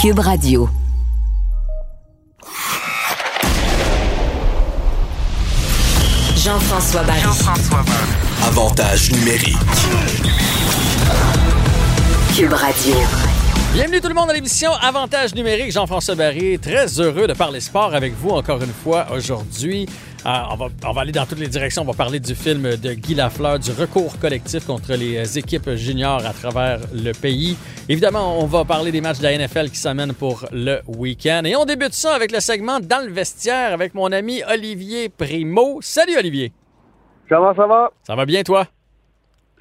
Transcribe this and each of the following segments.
Cube Radio. Jean-François Barry. Avantage numérique. Cube Radio. Bienvenue tout le monde à l'émission Avantage numérique. Jean-François Barry, très heureux de parler sport avec vous encore une fois aujourd'hui. Euh, on, va, on va aller dans toutes les directions. On va parler du film de Guy Lafleur, du recours collectif contre les équipes juniors à travers le pays. Évidemment, on va parler des matchs de la NFL qui s'amènent pour le week-end. Et on débute ça avec le segment Dans le vestiaire avec mon ami Olivier Primo. Salut Olivier. Comment ça va? Ça va bien toi?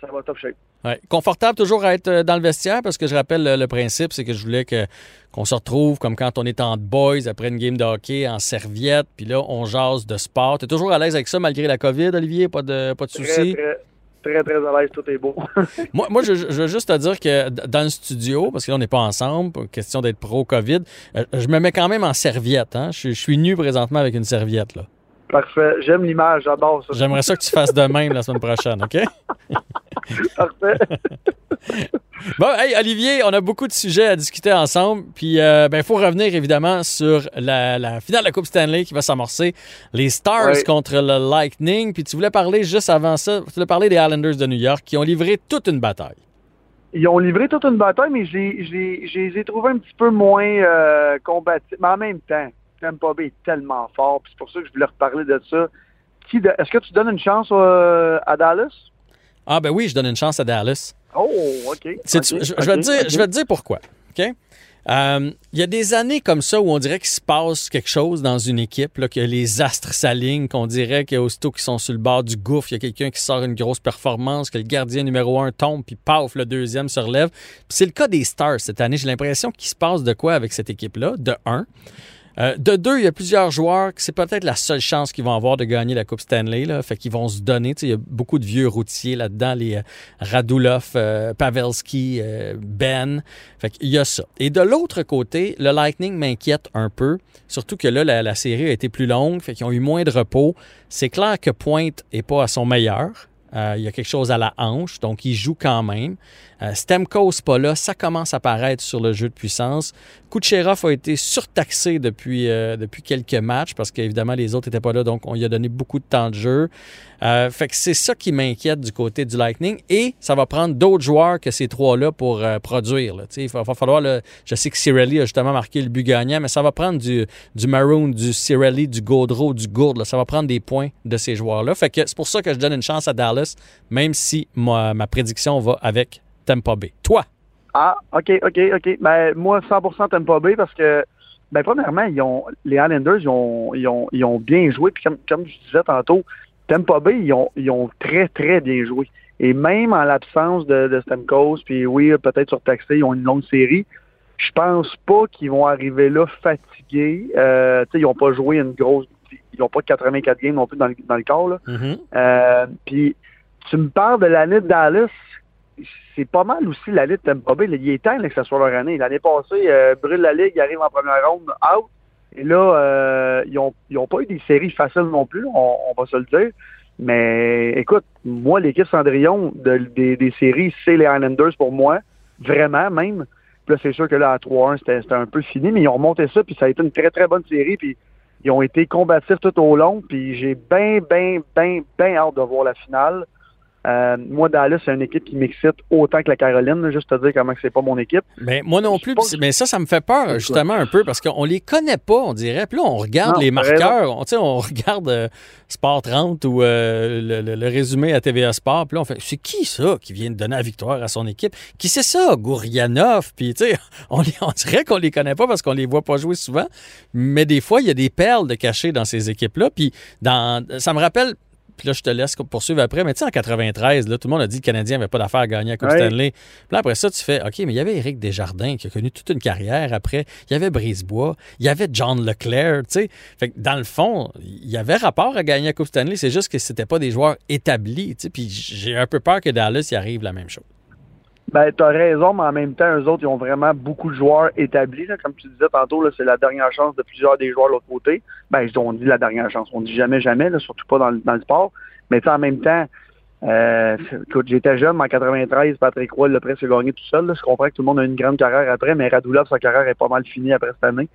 Ça va top shape. Ouais. Confortable toujours à être euh, dans le vestiaire parce que je rappelle le, le principe, c'est que je voulais que, qu'on se retrouve comme quand on est en boys après une game de hockey en serviette, puis là, on jase de sport. Tu es toujours à l'aise avec ça malgré la COVID, Olivier? Pas de, pas de soucis? Très, très, à l'aise, tout est beau. moi, moi je, je, veux juste te dire que dans le studio, parce que là, on n'est pas ensemble, question d'être pro-COVID, euh, je me mets quand même en serviette. Hein? Je, je suis nu présentement avec une serviette. là. Parfait. J'aime l'image, j'adore ça. J'aimerais ça que tu fasses de même la semaine prochaine, OK? Parfait. Bon, hey, Olivier, on a beaucoup de sujets à discuter ensemble. Puis, il ben, faut revenir évidemment sur la, la finale de la Coupe Stanley qui va s'amorcer. Les Stars contre le Lightning. Puis, tu voulais parler juste avant ça, tu voulais parler des Islanders de New York qui ont livré toute une bataille. Ils ont livré toute une bataille, mais j'ai, j'ai, je les ai trouvés un petit peu moins euh, combatifs. Mais en même temps, Tampa Bay est tellement fort, c'est pour ça que je voulais reparler de ça. Est-ce que tu donnes une chance euh, à Dallas? Ah, ben oui, je donne une chance à Dallas. Oh, OK. C'est- OK, je, je vais te dire, je vais te dire pourquoi. OK? Euh, Il y a des années comme ça où on dirait qu'il se passe quelque chose dans une équipe, là, que les astres s'alignent, qu'on dirait qu'aussitôt qu'ils sont sur le bord du gouffre, il y a quelqu'un qui sort une grosse performance, que le gardien numéro un tombe, puis paf, le deuxième se relève. Puis c'est le cas des Stars cette année. J'ai l'impression qu'il se passe de quoi avec cette équipe-là, de un. Euh, de deux, il y a plusieurs joueurs que c'est peut-être la seule chance qu'ils vont avoir de gagner la Coupe Stanley. Fait qu'ils vont se donner. Il y a beaucoup de vieux routiers là-dedans, les euh, Radulov, euh, Pavelski, Ben. Fait qu'il y a ça. Et de l'autre côté, le Lightning m'inquiète un peu. Surtout que là, la, série a été plus longue. Fait qu'ils ont eu moins de repos. C'est clair que Pointe est pas à son meilleur. Il y a quelque chose à la hanche, donc il joue quand même. Euh, Stemkos pas là, ça commence à paraître sur le jeu de puissance. Kucherov a été surtaxé depuis, euh, depuis quelques matchs parce qu'évidemment les autres n'étaient pas là, donc on lui a donné beaucoup de temps de jeu. Euh, fait que c'est ça qui m'inquiète du côté du Lightning et ça va prendre d'autres joueurs que ces trois-là pour euh, produire. là. Il va, falloir, je sais que Cirelli a justement marqué le but gagnant, mais ça va prendre du, du Maroon, du Cirelli, du Gaudreau, du Gourde. là. Ça va prendre des points de ces joueurs-là. Fait que c'est pour ça que je donne une chance à Dallas, même si ma prédiction va avec Tampa Bay. Toi, Ah, OK, OK, OK. Ben, moi, 100% Tampa Bay parce que, ben, premièrement, ils ont, les Islanders, ils ont, ils ont, ils ont bien joué. Puis comme, comme je disais tantôt, Tampa Bay, ils ont, ils ont très, très bien joué. Et même en l'absence de, de Stamkos, puis oui, peut-être surtaxé, ils ont une longue série. Je pense pas qu'ils vont arriver là fatigués. Euh, tu sais, ils n'ont pas joué une grosse... Ils n'ont pas 84 games non plus dans le, dans le corps, là. Euh, puis, tu me parles de l'année de Dallas. C'est pas mal aussi l'année de Tampa Bay. Il est temps que ce soit leur année. L'année passée, euh, brûle la ligue, ils arrivent en première ronde, out. Et là, euh, ils ont, ils ont pas eu des séries faciles non plus, on, va se le dire. Mais écoute, moi, l'équipe Cendrillon de- des, des séries, c'est les Islanders pour moi. Vraiment, même. Puis là, c'est sûr que là, à 3-1, c'était c'était un peu fini, mais ils ont remonté ça, puis ça a été une très, très bonne série. Puis ils ont été combatifs tout au long, puis j'ai bien, bien, bien, bien hâte de voir la finale. Euh, moi, Dallas, c'est une équipe qui m'excite autant que la Caroline, là, juste te dire comment c'est pas mon équipe. Mais moi non plus, mais ça, ça me fait peur justement un peu parce qu'on les connaît pas, on dirait. Puis là, on regarde Non, les marqueurs, on, on regarde euh, Sport 30 ou euh, le, le- le résumé à TVA Sport. Puis là, on fait, c'est qui ça qui vient de donner la victoire à son équipe? Qui c'est ça? Gourianov? Puis tu sais, on, on dirait qu'on les connaît pas parce qu'on les voit pas jouer souvent. Mais des fois, il y a des perles de cachées dans ces équipes-là. Puis dans, ça me rappelle puis là, je te laisse poursuivre après. Mais tu sais, en 93, là, tout le monde a dit que le Canadien n'avait pas d'affaire à gagner à Coupe Ouais. Stanley. Puis là, après ça, tu fais OK, mais il y avait Éric Desjardins qui a connu toute une carrière après. Il y avait Brisebois. Il y avait John Leclerc. Tu sais, fait que dans le fond, il y avait rapport à gagner à Coupe Stanley. C'est juste que c'était pas des joueurs établis. Tu sais, puis j'ai un peu peur que Dallas y arrive la même chose. Ben, t'as raison, mais en même temps, eux autres, ils ont vraiment beaucoup de joueurs établis. Là. Comme tu disais tantôt, là, c'est la dernière chance de plusieurs des joueurs de l'autre côté. Ben, on dit la dernière chance. On dit jamais, jamais, là, surtout pas dans, le- dans le sport. Mais en même temps, Euh, écoute, j'étais jeune, en 93, Patrick Roy l'a presque gagné tout seul. Je comprends que tout le monde a une grande carrière après, mais Radulov, sa carrière est pas mal finie après cette année.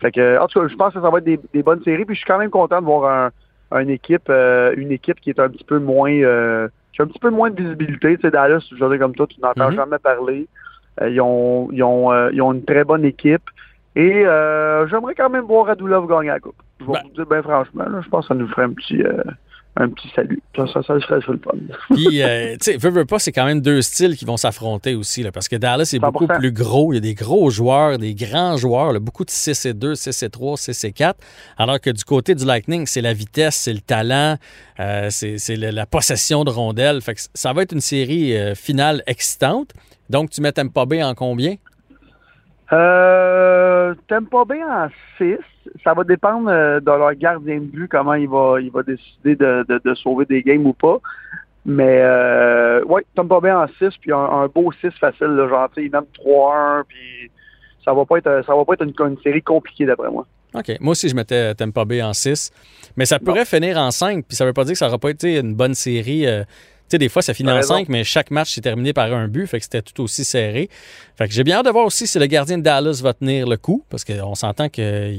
Fait que, en tout cas, je pense que ça va être des, bonnes séries. Puis je suis quand même content de voir un, une équipe, euh, une équipe qui est un petit peu moins, euh, a un petit peu moins de visibilité. Tu sais, Dallas, je veux dire comme toi, tu n'entends mm-hmm. jamais parler. Euh, ils, ont, ils, ont, ils ont une très bonne équipe. Et j'aimerais quand même voir Radulov gagner la coupe. Je vais ben vous dire bien franchement, je pense que ça nous ferait un petit un petit salut. Ça, ça, ça serait le fun. Puis, euh, tu sais, veux, veux pas, c'est quand même deux styles qui vont s'affronter aussi, là, parce que Dallas est beaucoup plus gros. Il y a des gros joueurs, des grands joueurs, beaucoup de 6 et 2, 6 et 3, 6 et 4. Alors que du côté du Lightning, c'est la vitesse, c'est le talent, euh, c'est la possession de rondelles. Fait que ça va être une série euh, finale excitante. Donc, tu mets Tampa Bay en combien? Euh, Tampa Bay en 6 ça va dépendre euh, de leur gardien de but, comment il va, il va décider de, de, sauver des games ou pas. Mais euh, ouais, Tampa Bay en 6, puis un, beau 6 facile, là, genre, il même 3-1, puis ça va pas être ça va pas être une, série compliquée d'après moi. OK. Moi aussi, je mettais Tampa Bay en 6. Mais ça pourrait finir en 5, puis ça veut pas dire que ça n'aura pas été une bonne série. Euh, sais, des fois, ça finit en 5, mais chaque match s'est terminé par un but, fait que c'était tout aussi serré. Fait que j'ai bien hâte de voir aussi si le gardien de Dallas va tenir le coup, parce qu'on s'entend que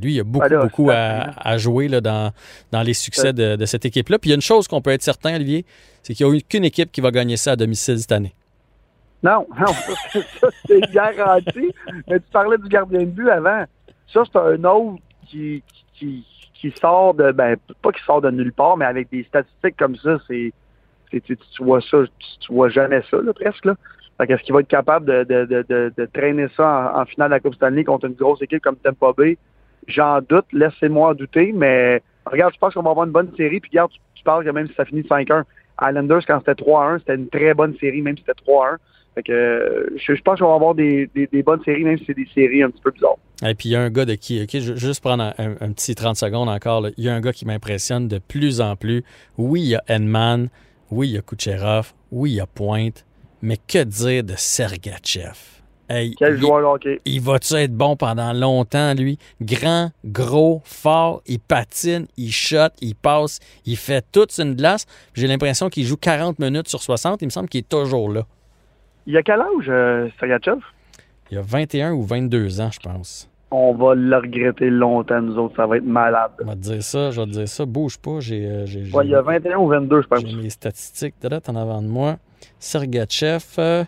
lui, il a beaucoup, beaucoup à, jouer là, dans, dans les succès de, cette équipe-là. Puis il y a une chose qu'on peut être certain, Olivier, c'est qu'il n'y a aucune équipe qui va gagner ça à domicile cette année. Non, non, ça, c'est garanti. Mais tu parlais du gardien de but avant. Ça, c'est un autre qui, qui, qui sort de, ben, pas qui sort de nulle part, mais avec des statistiques comme ça, c'est tu, vois ça, tu, vois jamais ça, presque. Là. est-ce qu'il va être capable de, traîner ça en, finale de la Coupe Stanley contre une grosse équipe comme Tampa Bay? J'en doute, laissez-moi douter, mais regarde, je pense qu'on va avoir une bonne série, puis regarde, tu, parles que même si ça finit 5-1, Islanders, quand c'était 3-1, c'était une très bonne série, même si c'était 3-1. je, pense qu'on va avoir des, bonnes séries, même si c'est des séries un petit peu bizarres. Et puis il y a un gars de qui, ok, juste prendre un, petit 30 secondes encore, il y a un gars qui m'impressionne de plus en plus. Oui, il y a Edman, oui, il y a Kucherov. Oui, il y a Pointe. Mais que dire de Sergachev? Quel joueur hockey. Il va-tu être bon pendant longtemps, lui? Grand, gros, fort, il patine, il shot, il passe, il fait toute une glace. J'ai l'impression qu'il joue 40 minutes sur 60. Il me semble qu'il est toujours là. Il a quel âge, euh, Sergachev? Il a 21 ou 22 ans, je pense on va le regretter longtemps, nous autres. Ça va être malade. Je vais te dire ça, je vais te dire ça. Bouge pas. J'ai, euh, il y a 21 ou 22, je pense. J'ai mes statistiques de en avant de moi. Sergachev,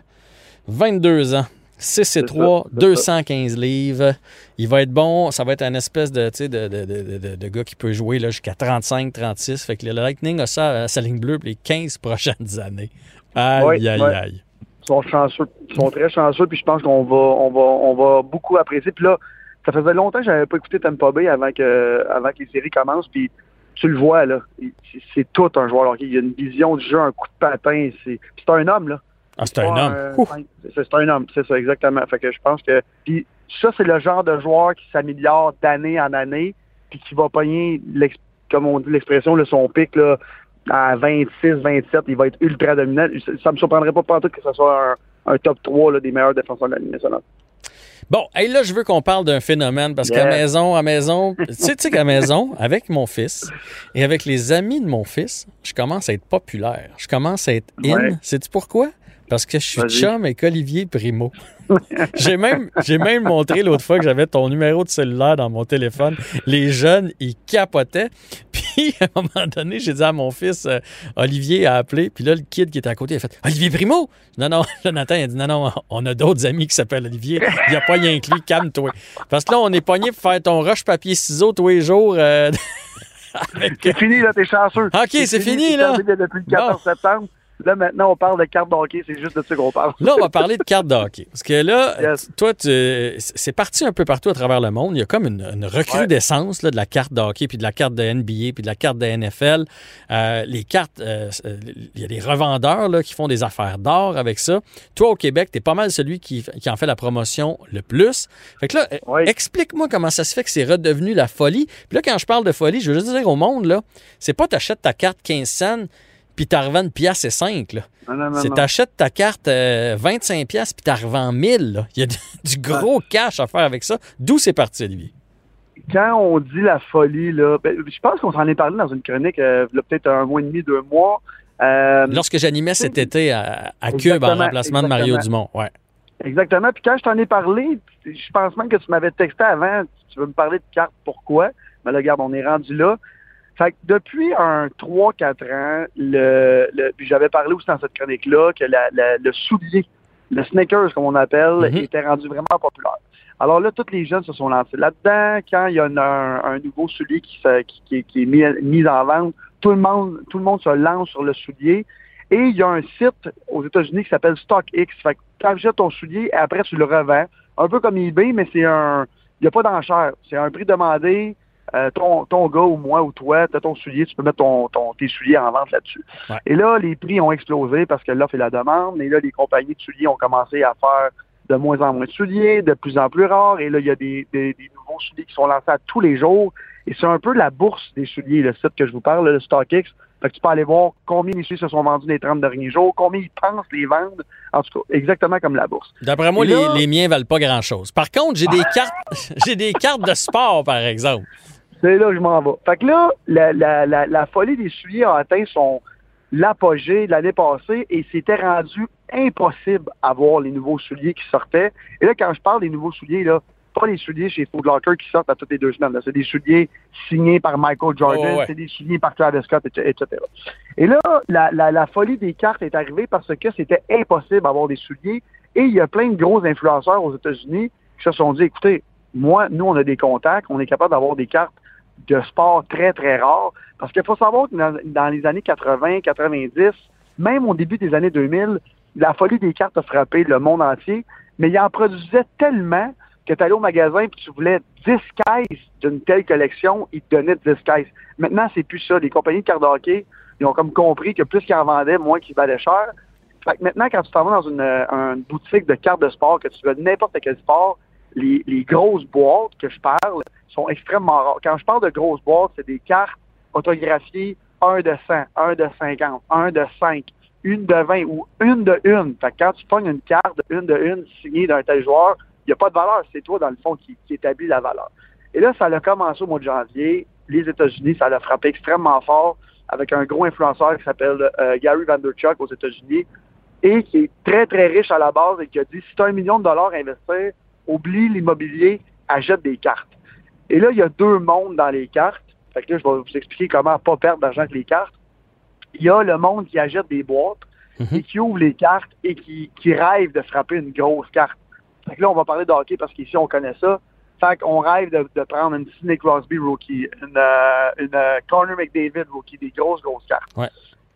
22 euh, ans. 6 et 3, 215 livres. Il va être bon. Ça va être un espèce de, de, de, de, de, gars qui peut jouer jusqu'à 35, 36. Fait que le Lightning a ça à sa ligne bleue pour les 15 prochaines années. Aïe, aïe, aïe. Ils sont chanceux. Ils sont très chanceux. Puis je pense qu'on va, on va, on va beaucoup apprécier. Puis là, ça faisait longtemps que j'avais pas écouté Tampa Bay avant que, avant que les séries commencent. Puis tu le vois, là. C'est tout un joueur. Il y a une vision du jeu, un coup de patin. C'est un homme, là. Ah, c'est un, homme. c'est un homme, c'est ça, exactement. Fait que je pense que. Puis ça, c'est le genre de joueur qui s'améliore d'année en année, puis qui va pogner, comme on dit l'expression, son pic là, à 26, 27, il va être ultra dominant. Ça me surprendrait pas tout que ce soit un, top 3 là, des meilleurs défenseurs de la Ligue nationale. Bon, et là, je veux qu'on parle d'un phénomène parce qu'à maison, à maison, tu sais, tu sais qu'à maison, avec mon fils et avec les amis de mon fils, je commence à être populaire. Je commence à être in. Sais-tu pourquoi? Parce que je suis chum avec Olivier Primo. j'ai même, j'ai même montré l'autre fois que j'avais ton numéro de cellulaire dans mon téléphone. Les jeunes, ils capotaient. Puis, à un moment donné, j'ai dit à mon fils, euh, Olivier a appelé. Puis là, le kid qui était à côté, il a fait Olivier Primo? Non, non. Jonathan, il a dit Non, non, on a d'autres amis qui s'appellent Olivier. Il n'y a pas rien que lui, calme-toi. Parce que là, on est pogné pour faire ton rush papier-ciseaux tous les jours. Euh, c'est fini, là, t'es chanceux. OK, c'est fini, là. Depuis le 14 septembre. Là, maintenant, on parle de cartes de hockey. C'est juste de ça qu'on parle. Là, on va parler de cartes de hockey. Parce que là, toi, c'est parti un peu partout à travers le monde. Il y a comme une, recrudescence de la carte de hockey, puis de la carte de NBA, puis de la carte de NFL. Euh, les cartes, euh, il y a des revendeurs là, qui font des affaires d'or avec ça. Toi, au Québec, tu es pas mal celui qui, en fait la promotion le plus. Fait que là, explique-moi comment ça se fait que c'est redevenu la folie. Puis là, quand je parle de folie, je veux juste dire au monde, là, c'est pas tu achètes ta carte 15 cents puis t'as revends une pièce et 5. Là. C'est t'achètes ta carte 25 euh, pièces puis t'as revends 1000. Il y a du, gros cash à faire avec ça. D'où c'est parti, Olivier? Quand on dit la folie, là, ben, je pense qu'on s'en est parlé dans une chronique euh, il y a peut-être un mois et demi, deux mois. Euh, Lorsque j'animais cet été à, à Cube en remplacement de Mario Dumont, ouais. Exactement. Puis quand je t'en ai parlé, je pense même que tu m'avais texté avant, tu veux me parler de cartes, pourquoi? Mais là, regarde, on est rendu là. Fait que depuis un 3-4 ans, le, le puis j'avais parlé aussi dans cette chronique-là que la, le soulier, le sneakers, comme on appelle, mm-hmm. était rendu vraiment populaire. Alors là, tous les jeunes se sont lancés là-dedans. Quand il y a un, nouveau soulier qui, qui, qui, est mis, mis, en vente, tout le monde, tout le monde se lance sur le soulier. Et il y a un site aux États-Unis qui s'appelle StockX. Fait que tu achètes ton soulier et après tu le revends. Un peu comme eBay, mais c'est un. Il n'y a pas d'enchère. C'est un prix demandé. Euh, ton, ton gars ou moi ou toi, tu as ton soulier, tu peux mettre ton, ton, tes souliers en vente là-dessus. Et là, les prix ont explosé parce que l'offre et la demande. Et là, les compagnies de souliers ont commencé à faire de moins en moins de souliers, de plus en plus rares. Et là, il y a des, des, nouveaux souliers qui sont lancés à tous les jours. Et c'est un peu la bourse des souliers, le site que je vous parle, le StockX. Fait que tu peux aller voir combien les souliers se sont vendus les 30 derniers jours, combien ils pensent les vendre. En tout cas, exactement comme la bourse. D'après moi, les, les, miens valent pas grand-chose. Par contre, j'ai des cartes j'ai des cartes de sport, par exemple. C'est là que je m'en vais. Fait que là, la, la, la, la folie des souliers a atteint son l'apogée de l'année passée et c'était rendu impossible à voir les nouveaux souliers qui sortaient. Et là, quand je parle des nouveaux souliers, là, pas les souliers chez Food Locker qui sortent à toutes les deux semaines. C'est des souliers signés par Michael Jordan, c'est des souliers par Travis Scott, etc. Et là, la, la, la, folie des cartes est arrivée parce que c'était impossible d'avoir des souliers. Et il y a plein de gros influenceurs aux États-Unis qui se sont dit, écoutez, moi, nous, on a des contacts, on est capable d'avoir des cartes de sport très, très rares. Parce qu'il faut savoir que dans, les années 80, 90, même au début des années 2000, la folie des cartes a frappé le monde entier, mais il en produisait tellement que tu allais au magasin et tu voulais 10 caisses d'une telle collection, ils te donnaient 10 caisses. Maintenant, c'est plus ça. Les compagnies de cartes de hockey, ils ont comme compris que plus qu'ils en vendaient, moins qu'ils valaient cher. Fait que maintenant, quand tu t'en vas dans une, boutique de cartes de sport, que tu veux n'importe quel sport, les, les grosses boîtes que je parle sont extrêmement rares. Quand je parle de grosses boîtes, c'est des cartes photographiées 1 de 100, 1 de 50, 1 de 5, une de 20 ou une de une. Fait que quand tu pognes une carte de une de une signée d'un tel joueur, il n'y a pas de valeur, c'est toi, dans le fond, qui, établit la valeur. Et là, ça a commencé au mois de janvier. Les États-Unis, ça l'a frappé extrêmement fort avec un gros influenceur qui s'appelle euh, Gary Vanderchuck aux États-Unis et qui est très, très riche à la base et qui a dit si tu as un million de dollars à investir, oublie l'immobilier, achète des cartes. Et là, il y a deux mondes dans les cartes. Fait que là, je vais vous expliquer comment pas perdre d'argent avec les cartes. Il y a le monde qui achète des boîtes mhm. et qui ouvre les cartes et qui, qui rêve de frapper une grosse carte. Fait que là, on va parler de hockey parce qu'ici, on connaît ça. Fait qu'on rêve de, de, prendre une Sidney Crosby rookie, une, euh, une euh, Connor McDavid rookie, des grosses, grosses cartes. Ouais.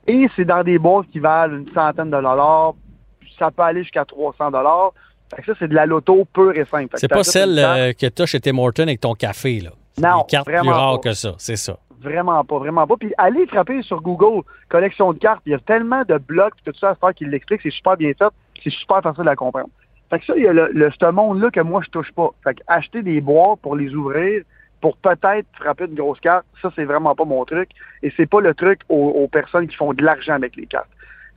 Et c'est dans des boîtes qui valent une centaine de dollars. Ça peut aller jusqu'à 300 dollars. Fait que ça, c'est de la loto pure et simple. C'est pas celle euh, que tu as chez Tim Horton avec ton café, là. Non, des cartes vraiment plus rares que ça, c'est ça. Vraiment pas, vraiment pas. Puis allez frapper sur Google, collection de cartes. Il y a tellement de blogs tout ça à faire qu'il l'explique. C'est super bien fait. C'est super facile à comprendre. Fait que ça, il y a le, le ce monde-là que moi, je touche pas. Fait que acheter des boîtes pour les ouvrir, pour peut-être frapper une grosse carte, ça, c'est vraiment pas mon truc. Et c'est pas le truc aux, personnes qui font de l'argent avec les cartes.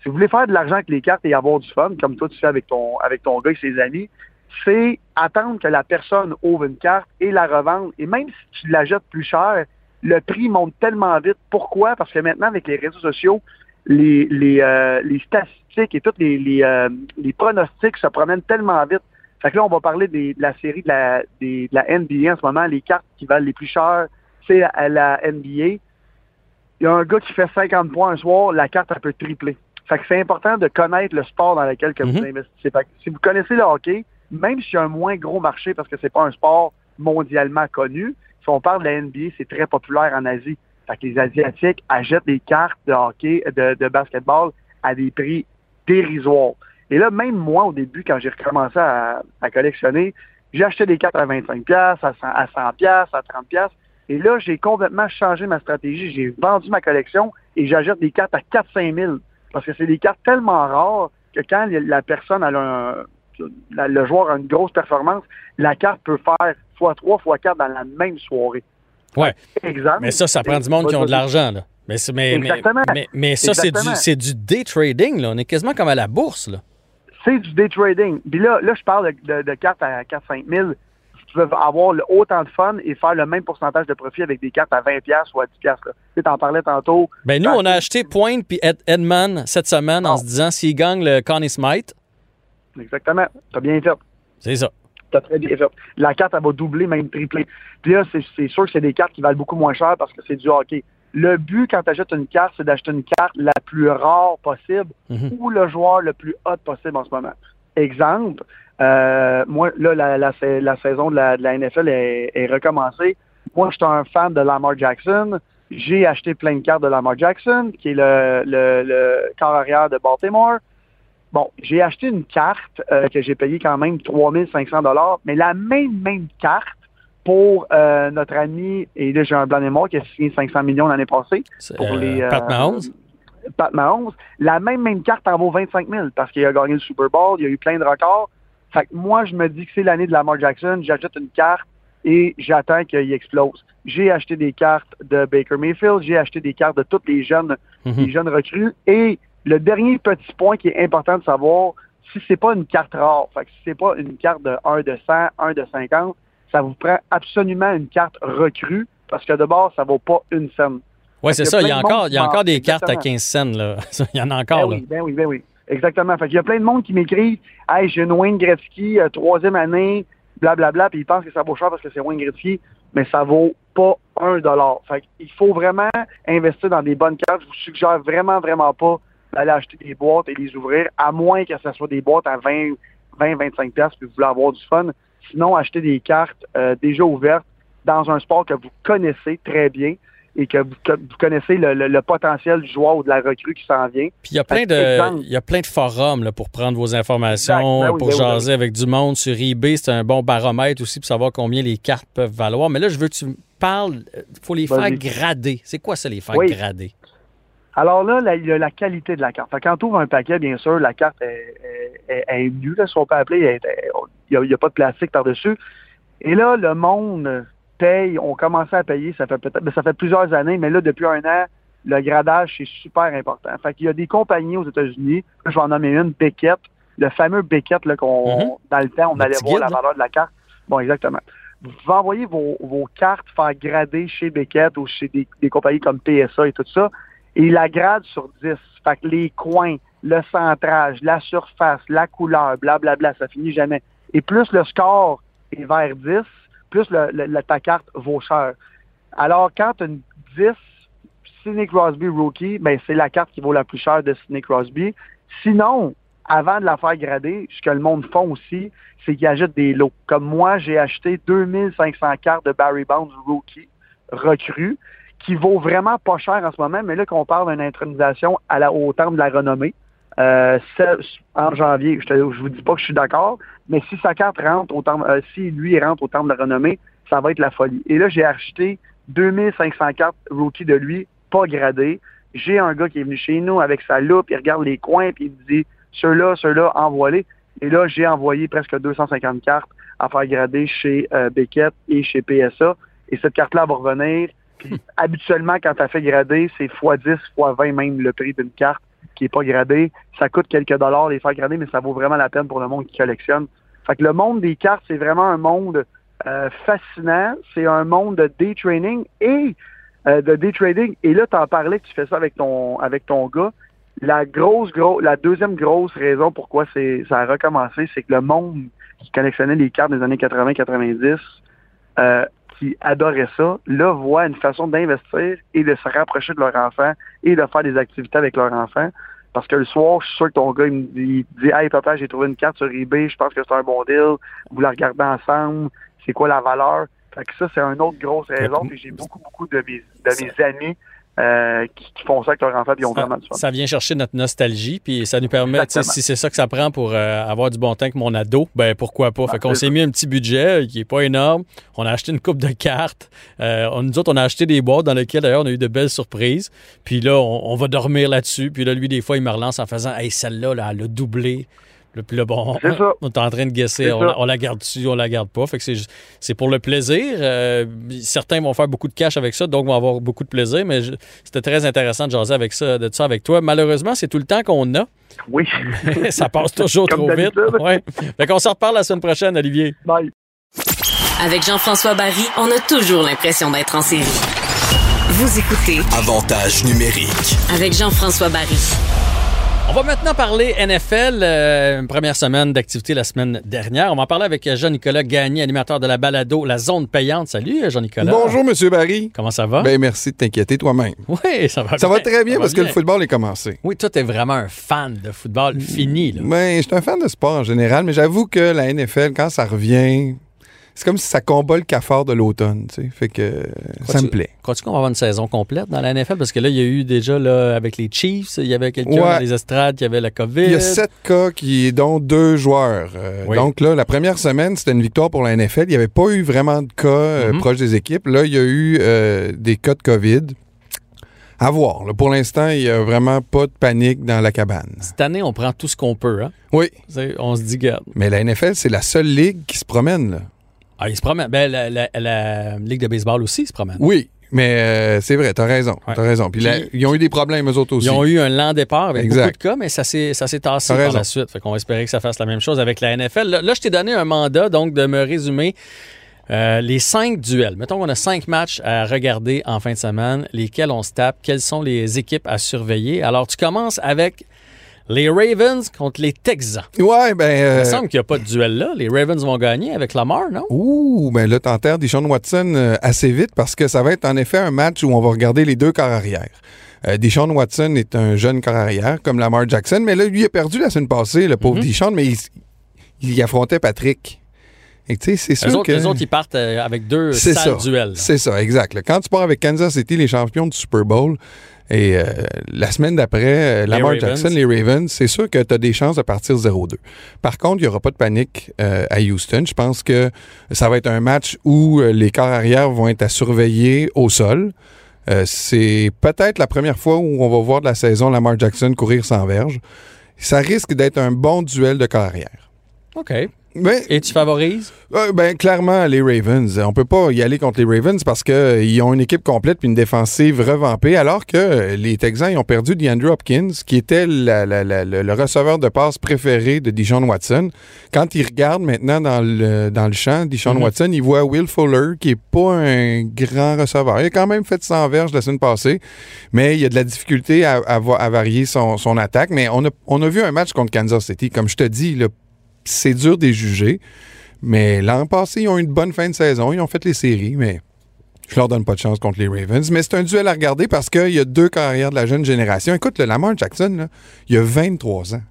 Si vous voulez faire de l'argent avec les cartes et avoir du fun, comme toi tu fais avec ton, avec ton gars et ses amis, c'est attendre que la personne ouvre une carte et la revendre. Et même si tu la jettes plus cher, le prix monte tellement vite. Pourquoi? Parce que maintenant, avec les réseaux sociaux, les, les, euh, les statistiques et tous les, les, euh, les, pronostics se promènent tellement vite. Fait que là, on va parler de la série de la, de la NBA en ce moment. Les cartes qui valent les plus chères, c'est la, la, NBA. Il y a un gars qui fait 50 points un soir, la carte, elle peut tripler. Fait que c'est important de connaître le sport dans lequel que vous mm-hmm. investissez. Fait que si vous connaissez le hockey, même s'il y a un moins gros marché parce que c'est pas un sport mondialement connu, si on parle de la NBA, c'est très populaire en Asie. Fait que les Asiatiques achètent des cartes de hockey, de, de basketball à des prix dérisoires. Et là, même moi, au début, quand j'ai recommencé à, collectionner, j'ai acheté des cartes à 25 à 100 à 100 à 30 Et là, j'ai complètement changé ma stratégie. J'ai vendu ma collection et j'achète des cartes à 4-5 000. Parce que c'est des cartes tellement rares que quand la personne a un, le joueur a une grosse performance, la carte peut faire x3, x4 dans la même soirée. Oui. Mais ça, ça prend du monde qui ont de l'argent. Là. Mais, mais, mais, mais, ça, c'est du, du day trading. Là. On est quasiment comme à la bourse. C'est du day trading. Puis là, là je parle de, de, cartes à 4-5 000. Veux avoir le, autant de fun et faire le même pourcentage de profit avec des cartes à 20$ ou à 10$. Tu en parlais tantôt. Ben nous, on a acheté Point puis Edman cette semaine en se disant s'il gagne le Connie Smite. Exactement. Tu as bien fait. C'est ça. Tu as très bien fait. La carte, elle va doubler, même tripler. Puis là, c'est sûr que c'est des cartes qui valent beaucoup moins cher parce que c'est du hockey. Le but quand tu achètes une carte, c'est d'acheter une carte la plus rare possible Mhm. ou le joueur le plus hot possible en ce moment. Exemple, euh, moi, là, la, la, la saison de la, de la NFL est, est, recommencée. Moi, je suis un fan de Lamar Jackson. J'ai acheté plein de cartes de Lamar Jackson, qui est le, le, le corps arrière de Baltimore. Bon, j'ai acheté une carte euh, que j'ai payée quand même 3500 dollars, mais la même, même carte pour euh, notre ami, et là j'ai un blanc et mort qui a signé 500 millions l'année passée. Pour euh, les, Pat Mahomes? Pat Mahomes. La même, même carte en vaut 25 000 parce qu'il a gagné le Super Bowl, il y a eu plein de records. Fait que moi, je me dis que c'est l'année de Lamar Jackson, j'achète une carte et j'attends qu'il explose. J'ai acheté des cartes de Baker Mayfield, j'ai acheté des cartes de tous les jeunes, Mhm. les jeunes recrues. Et le dernier petit point qui est important de savoir, si c'est pas une carte rare, fait que si c'est pas une carte de 1 de 100, 1 de 50, ça vous prend absolument une carte recrue parce que de bord, ça vaut pas une scène. Oui, c'est ça. Il y a encore, il y a encore des cartes à Exactement. 15 cents. Là. Il y en a encore. Ben là. oui, ben oui, ben oui. Exactement. Fait qu'il y a plein de monde qui m'écrivent Hey, j'ai une Wayne Gretzky, euh, troisième année, blablabla, puis ils pensent que ça vaut cher parce que c'est Wayne Gretzky, mais ça vaut pas un dollar. Fait qu'il faut vraiment investir dans des bonnes cartes. Je vous suggère vraiment, vraiment pas d'aller acheter des boîtes et les ouvrir, à moins que ce soit des boîtes à 20, 20 25 pièces puis vous voulez avoir du fun. Sinon, achetez des cartes euh, déjà ouvertes dans un sport que vous connaissez très bien et que vous, connaissez le, le- le potentiel du joueur ou de la recrue qui s'en vient. Puis il y a plein de, il y a plein de forums là, pour prendre vos informations, Exact. Ben oui, pour ben oui, ben jaser avec du monde sur eBay. C'est un bon baromètre aussi pour savoir combien les cartes peuvent valoir. Mais là, je veux que tu me parles. Il faut les faire grader. C'est quoi ça, les faire Oui. grader? Alors là, la- la qualité de la carte. Fait quand tu ouvres un paquet, bien sûr, la carte est, est, est, est nue, là, si on peut appeler. Il n'y a, pas de plastique par-dessus. Et là, le monde paye, on commençait à payer, ça fait peut-être ben, ça fait plusieurs années, mais là, depuis un an, le gradage, c'est super important. Fait qu'il y a des compagnies aux États-Unis, je vais en nommer une, Beckett, le fameux Beckett, là, qu'on, Mhm. dans le temps, on Le allait voir la guide, valeur de la carte. Bon, exactement. Vous pouvez envoyer vos, vos cartes faire grader chez Beckett ou chez des, des compagnies comme PSA et tout ça, et il la grade sur 10. Fait que les coins, le centrage, la surface, la couleur, blablabla, ça finit jamais. Et plus le score est vers 10, plus le, ta carte vaut cher. Alors, quand tu as une 10, Sidney Crosby Rookie, ben, c'est la carte qui vaut la plus chère de Sidney Crosby. Sinon, avant de la faire grader, ce que le monde font aussi, c'est qu'ils achètent des lots. Comme moi, j'ai acheté 2500 cartes de Barry Bonds Rookie recrues qui vaut vraiment pas cher en ce moment, mais là qu'on parle d'une intronisation à la, au de la renommée, euh, en janvier, je ne vous dis pas que je suis d'accord, mais si sa carte rentre au terme, euh, si lui rentre au terme de la renommée, ça va être la folie. Et là, j'ai acheté 2500 cartes rookie de lui, pas gradées. J'ai un gars qui est venu chez nous avec sa loupe, il regarde les coins, puis il me dit, ceux-là, ceux-là, envoie-les. Et là, j'ai envoyé presque 250 cartes à faire grader chez euh, Beckett et chez PSA. Et cette carte-là va revenir. Puis, habituellement, quand tu as fait grader, c'est x10, x20 même le prix d'une carte qui est pas gradée. Ça coûte quelques dollars les faire grader, mais ça vaut vraiment la peine pour le monde qui collectionne. Fait que le monde des cartes, c'est vraiment un monde euh, fascinant. C'est un monde de day trading et euh, de day trading. Et là, tu en parlais que tu fais ça avec ton avec ton gars. La grosse, gros, la deuxième grosse raison pourquoi c'est ça a recommencé, c'est que le monde qui collectionnait les cartes des années 80-90, euh, qui adorait ça, là, voit une façon d'investir et de se rapprocher de leur enfant et de faire des activités avec leur enfant. Parce que le soir, je suis sûr que ton gars, il me dit, il dit Hey papa, j'ai trouvé une carte sur eBay, je pense que c'est un bon deal, vous la regardez ensemble, c'est quoi la valeur? Fait que ça, c'est une autre grosse raison. Puis j'ai beaucoup, beaucoup de mes, de mes amis euh, qui, qui font ça avec leur enfant, puis ils ont vraiment du fun. ça vient chercher notre nostalgie, puis ça nous permet, tu sais, Exactement. si c'est ça que ça prend pour euh, avoir du bon temps avec mon ado, ben pourquoi pas? Fait qu'on s'est mis un petit budget euh, qui est pas énorme. On a acheté une coupe de cartes. Euh, on- nous autres, on a acheté des boîtes dans lesquelles, d'ailleurs, on a eu de belles surprises. Puis là, on, on va dormir là-dessus. Puis là, lui, des fois, il me relance en faisant Hey, celle-là, là, elle a doublé. Puis là, bon, C'est ça. on est en train de guesser. On, la- on la garde dessus, on la garde pas. Fait que c'est, juste- c'est pour le plaisir. Euh, certains vont faire beaucoup de cash avec ça, donc vont avoir beaucoup de plaisir. Mais je- c'était très intéressant de jaser avec ça, de ça avec toi. Malheureusement, c'est tout le temps qu'on a. Oui. ça passe toujours Comme trop vite. Ouais. Fait qu'on s'en reparle la semaine prochaine, Olivier. Bye. Avec Jean-François Barry, on a toujours l'impression d'être en série. Vous écoutez Avantage numérique. avec Jean-François Barry. On va maintenant parler NFL. euh, une première semaine d'activité la semaine dernière. On va en parler avec euh, Jean-Nicolas Gagné, animateur de la balado La Zone Payante. Salut, euh, Jean-Nicolas. Bonjour, Monsieur Barry. Comment ça va? Ben, merci de t'inquiéter toi-même. oui, ça va Ça va très bien va parce que le football est commencé. Oui, toi, t'es vraiment un fan de football fini. Là. Ben, je suis un fan de sport en général, mais j'avoue que la NFL, quand ça revient, c'est comme si ça combat le cafard de l'automne, tu sais. Fait que ça Crois-tu- me plaît. Crois-tu qu'on va avoir une saison complète dans la NFL? Parce que là, il y a eu déjà, là, avec les Chiefs, il y avait quelqu'un Ouais. dans les estrades qui avait la COVID. Il y a sept cas qui, dont deux joueurs. Euh, Oui. Donc là, la première semaine, c'était une victoire pour la NFL. Il n'y avait pas eu vraiment de cas euh, Mhm. proches des équipes. Là, il y a eu euh, des cas de COVID. À voir. là. Pour l'instant, il n'y a vraiment pas de panique dans la cabane. Cette année, on prend tout ce qu'on peut. Hein? Oui. On se dit, garde. Mais la NFL, c'est la seule ligue qui se promène. Là. Ah, ils se promènent. Ben, la, la- la Ligue de baseball aussi se promène. Oui, mais euh, c'est vrai, t'as raison. Ouais. T'as raison. Puis ils ont eu des problèmes, eux autres aussi. Ils ont eu un lent départ avec Exact. beaucoup de cas, mais ça s'est, ça s'est tassé T'as par la suite. Fait qu'on va espérer que ça fasse la même chose avec la NFL. Là, là, je t'ai donné un mandat, donc, de me résumer euh, les cinq duels. Mettons qu'on a cinq matchs à regarder en fin de semaine, lesquels on se tape, quelles sont les équipes à surveiller. Alors, tu commences avec les Ravens contre les Texans. Ouais, ben. Il euh, me semble qu'il n'y a pas de duel là. Les Ravens vont gagner avec Lamar, non? Ouh, ben là, t'enterres Deshaun Watson euh, assez vite parce que ça va être en effet un match où on va regarder les deux corps arrière. Euh, Deshaun Watson est un jeune corps arrière, comme Lamar Jackson, mais là, lui a perdu la semaine passée, le pauvre Mhm. Deshaun, mais il, il affrontait Patrick. Et tu sais, c'est sûr autres, que... eux autres, ils partent euh, avec deux sales ça. duels. C'est ça, exact. Quand tu pars avec Kansas City, les champions du Super Bowl, et euh, la semaine d'après, euh, Lamar. Jackson, les Ravens, c'est sûr que tu as des chances de partir 0-2. Par contre, il n'y aura pas de panique euh, à Houston. Je pense que ça va être un match où les corps arrière vont être à surveiller au sol. Euh, c'est peut-être la première fois où on va voir de la saison Lamar Jackson courir sans verge. Ça risque d'être un bon duel de corps arrière. OK. Et tu favorises? euh, ben, clairement, les Ravens. On peut pas y aller contre les Ravens parce qu'ils ont une équipe complète puis une défensive revampée, alors que euh, les Texans ils ont perdu DeAndre Hopkins, qui était la- la- la- le, le receveur de passe préféré de Deshaun Watson. Quand il regarde maintenant dans le, dans le champ, Deshaun Mhm. Watson, il voit Will Fuller, qui est pas un grand receveur. Il a quand même fait 100 verges la semaine passée, mais il y a de la difficulté à, à va- à varier son, son attaque. Mais on a, on a vu un match contre Kansas City. Comme je te dis, là, c'est dur de les juger. Mais l'an passé, ils ont eu une bonne fin de saison. Ils ont fait les séries, mais je leur donne pas de chance contre les Ravens. Mais c'est un duel à regarder parce qu'il y a deux carrières de la jeune génération. Écoute, le Lamar Jackson, là, il a 23 ans.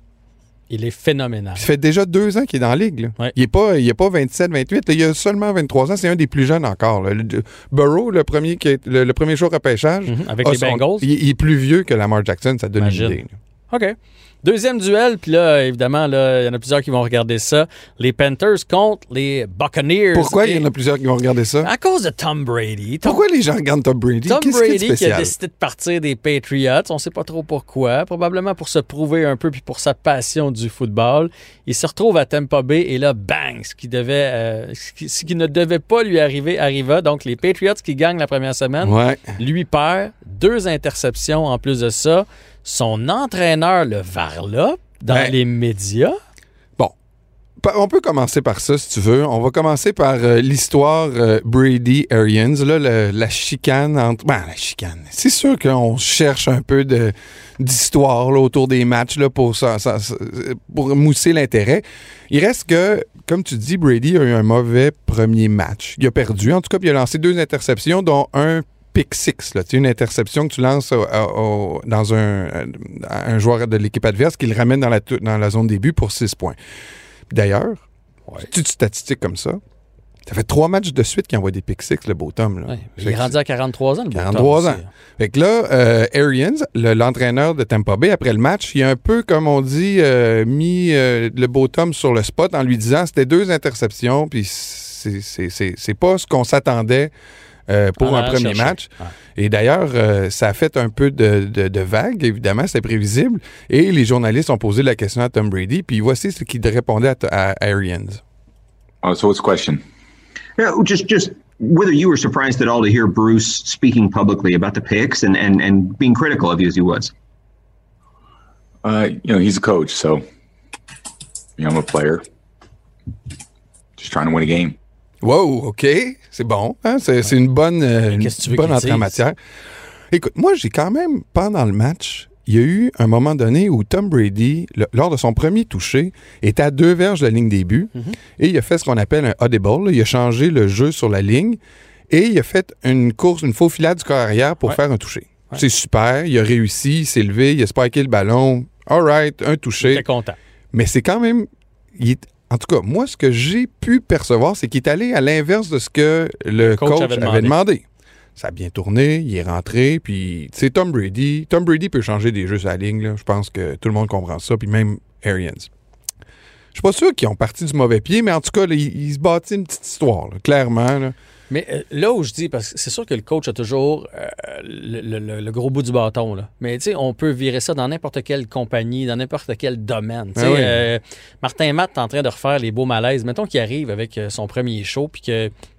Il est phénoménal. Ça fait déjà deux ans qu'il est dans la ligue. là. Ouais. Il n'est pas, il est pas 27, 28. là. il a seulement 23 ans. C'est un des plus jeunes encore. Le- Burrow, le premier, qui est- le, le premier jour repêchage, Mhm, Avec les son- Bengals. il, il est plus vieux que Lamar Jackson. Ça donne Imagine. une idée. là. OK. Deuxième duel, puis là, évidemment, là, il y en a plusieurs qui vont regarder ça. Les Panthers contre les Buccaneers. Pourquoi il Et- y en a plusieurs qui vont regarder ça? À cause de Tom Brady. Tom, Pourquoi les gens regardent Tom Brady? Tom Qu'est-ce Brady qui a décidé de partir des Patriots, on sait pas trop pourquoi, probablement pour se prouver un peu puis pour sa passion du football. Il se retrouve à Tampa Bay et là, bang, ce qui devait, euh, ce, qui, ce qui ne devait pas lui arriver arriva. Donc les Patriots qui gagnent la première semaine, Ouais. lui perd deux interceptions en plus de ça. Son entraîneur le varlope dans Ben, les médias? Pa- On peut commencer par ça, si tu veux. On va commencer par euh, l'histoire euh, Brady-Arians, la chicane entre... Ben, la chicane. C'est sûr qu'on cherche un peu d'histoire autour des matchs là, pour, ça, ça- ça- pour mousser l'intérêt. Il reste que, comme tu dis, Brady a eu un mauvais premier match. Il a perdu. En tout cas, puis il a lancé deux interceptions, dont un pick six. Là. Une interception que tu lances au- au- dans un, un joueur de l'équipe adverse qui le ramène dans la, dans la zone début pour six points. D'ailleurs, tu statistiques comme ça. Ça fait trois matchs de suite qu'il envoie des pick six, le beau Tom. Là. Ouais, il est rendu à 43 ans, le beau Tom 43 aussi. ans. Fait que là, euh, Arians, le- l'entraîneur de Tampa Bay, après le match, il a un peu, comme on dit, euh, mis euh, le beau Tom sur le spot en lui disant c'était deux interceptions, puis c'est pas ce qu'on s'attendait euh, pour En un premier chercher. match. Ouais. Et d'ailleurs, euh, ça a fait un peu de, de, de vague, évidemment, c'est prévisible. Et les journalistes ont posé la question à Tom Brady, puis voici ce qu'il répondait à, à Arians. Oh, so what's the question? Yeah, just just whether you were surprised at all to hear Bruce speaking publicly about the picks and and and being critical of you as he was. Uh, you know, he's a coach, so you know, I'm a player. Just trying to win a game. Wow, OK, c'est bon. hein, C'est une bonne, euh, une qu'est-ce que tu veux bonne qu'il entrée en matière. Écoute, moi, j'ai quand même, pendant le match, il y a eu un moment donné où Tom Brady, le- lors de son premier toucher, était à deux verges de la ligne des buts Mhm. et il a fait ce qu'on appelle un audible. là. Il a changé le jeu sur la ligne et il a fait une course, une faux filade du corps arrière pour Ouais. faire un toucher. Ouais. C'est super. Il a réussi, il s'est levé, il a spiké le ballon. All right, un touché. J'étais content. Mais c'est quand même. il est- en tout cas, moi, ce que j'ai pu percevoir, c'est qu'il est allé à l'inverse de ce que le, coach coach, avait avait, demandé. Ça a bien tourné, il est rentré, puis tu sais, Tom Brady. Tom Brady peut changer des jeux sur la ligne, là. je pense que tout le monde comprend ça, puis même Arians. Je suis pas sûr qu'ils ont parti du mauvais pied, mais en tout cas, là, il, il se bâtit une petite histoire, là, clairement. Mais euh, là où je dis, parce que c'est sûr que le coach a toujours euh, le, le- le- le gros bout du bâton, là. mais tu sais, on peut virer ça dans n'importe quelle compagnie, dans n'importe quel domaine. Ah oui. euh, Martin Matt est en train de refaire les beaux malaises. Mettons qu'il arrive avec son premier show puis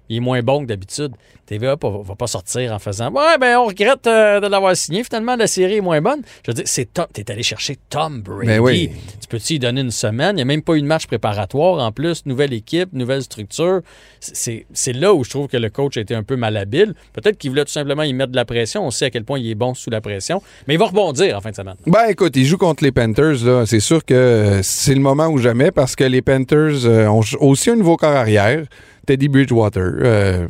qu'il est moins bon que d'habitude. TVA va, va pas sortir en faisant Ouais, ben on regrette euh, de l'avoir signé. Finalement, la série est moins bonne. Je veux dire, c'est Tom. T'es allé chercher Tom Brady. Ben oui. Tu peux-tu y donner une semaine? Il n'y a même pas eu de match préparatoire. En plus, nouvelle équipe, nouvelle structure. C'est là où je trouve que le coach a été un peu malhabile. Peut-être qu'il voulait tout simplement y mettre de la pression. On sait à quel point il est bon sous la pression. Mais il va rebondir en fin de semaine. Ben écoute, il joue contre les Panthers. C'est sûr que euh, c'est le moment ou jamais parce que les Panthers euh, ont aussi un nouveau corps arrière, Teddy Bridgewater. Euh,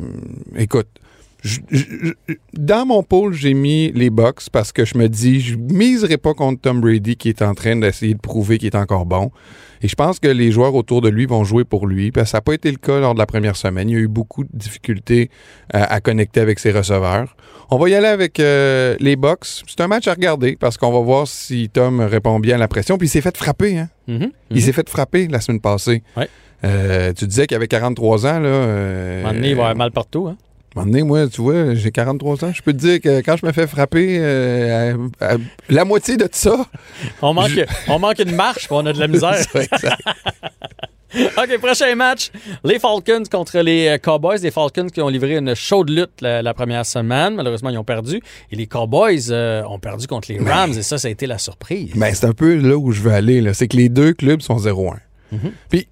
écoute, je- je- je- dans mon pôle, j'ai mis les Bucks parce que je me dis, je miserai pas contre Tom Brady qui est en train d'essayer de prouver qu'il est encore bon. Et je pense que les joueurs autour de lui vont jouer pour lui. Parce que ça n'a pas été le cas lors de la première semaine. Il y a eu beaucoup de difficultés euh, à connecter avec ses receveurs. On va y aller avec euh, les Bucks. C'est un match à regarder parce qu'on va voir si Tom répond bien à la pression. Puis il s'est fait frapper. Hein? Mhm. Il s'est fait frapper la semaine passée. Ouais. Euh, tu disais qu'il avait 43 ans. Là, À un euh, moment donné, il va avoir mal partout. Hein? un moment donné, moi, tu vois, j'ai 43 ans. Je peux te dire que quand je me fais frapper, euh, à- à- la moitié de ça, On manque, on manque une marche, on a de la misère. OK, prochain match. Les Falcons contre les Cowboys. Les Falcons qui ont livré une chaude lutte la, la première semaine. Malheureusement, ils ont perdu. Et les Cowboys euh, ont perdu contre les Rams. Et ça, ça a été la surprise. Ben, c'est un peu là où je veux aller. C'est que les deux clubs sont 0-1. Puis,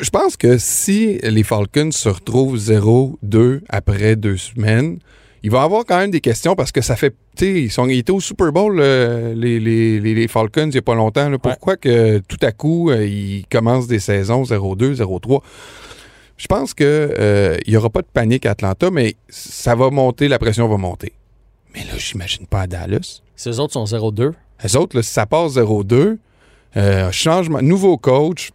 je pense que si les Falcons se retrouvent 0-2 après deux semaines, il va y avoir quand même des questions parce que ça fait. Tu sais, ils, sont- ils étaient au Super Bowl, euh, les, les- les- les Falcons, il n'y a pas longtemps. là. Pourquoi que tout à coup, euh, ils commencent des saisons 0-2, 0-3? Je pense qu'il n'y aura pas de panique à Atlanta, mais ça va monter, la pression va monter. Mais là, j'imagine pas à Dallas. Ces autres sont 0-2. Les autres, là, si ça passe 0-2, euh, changement, nouveau coach.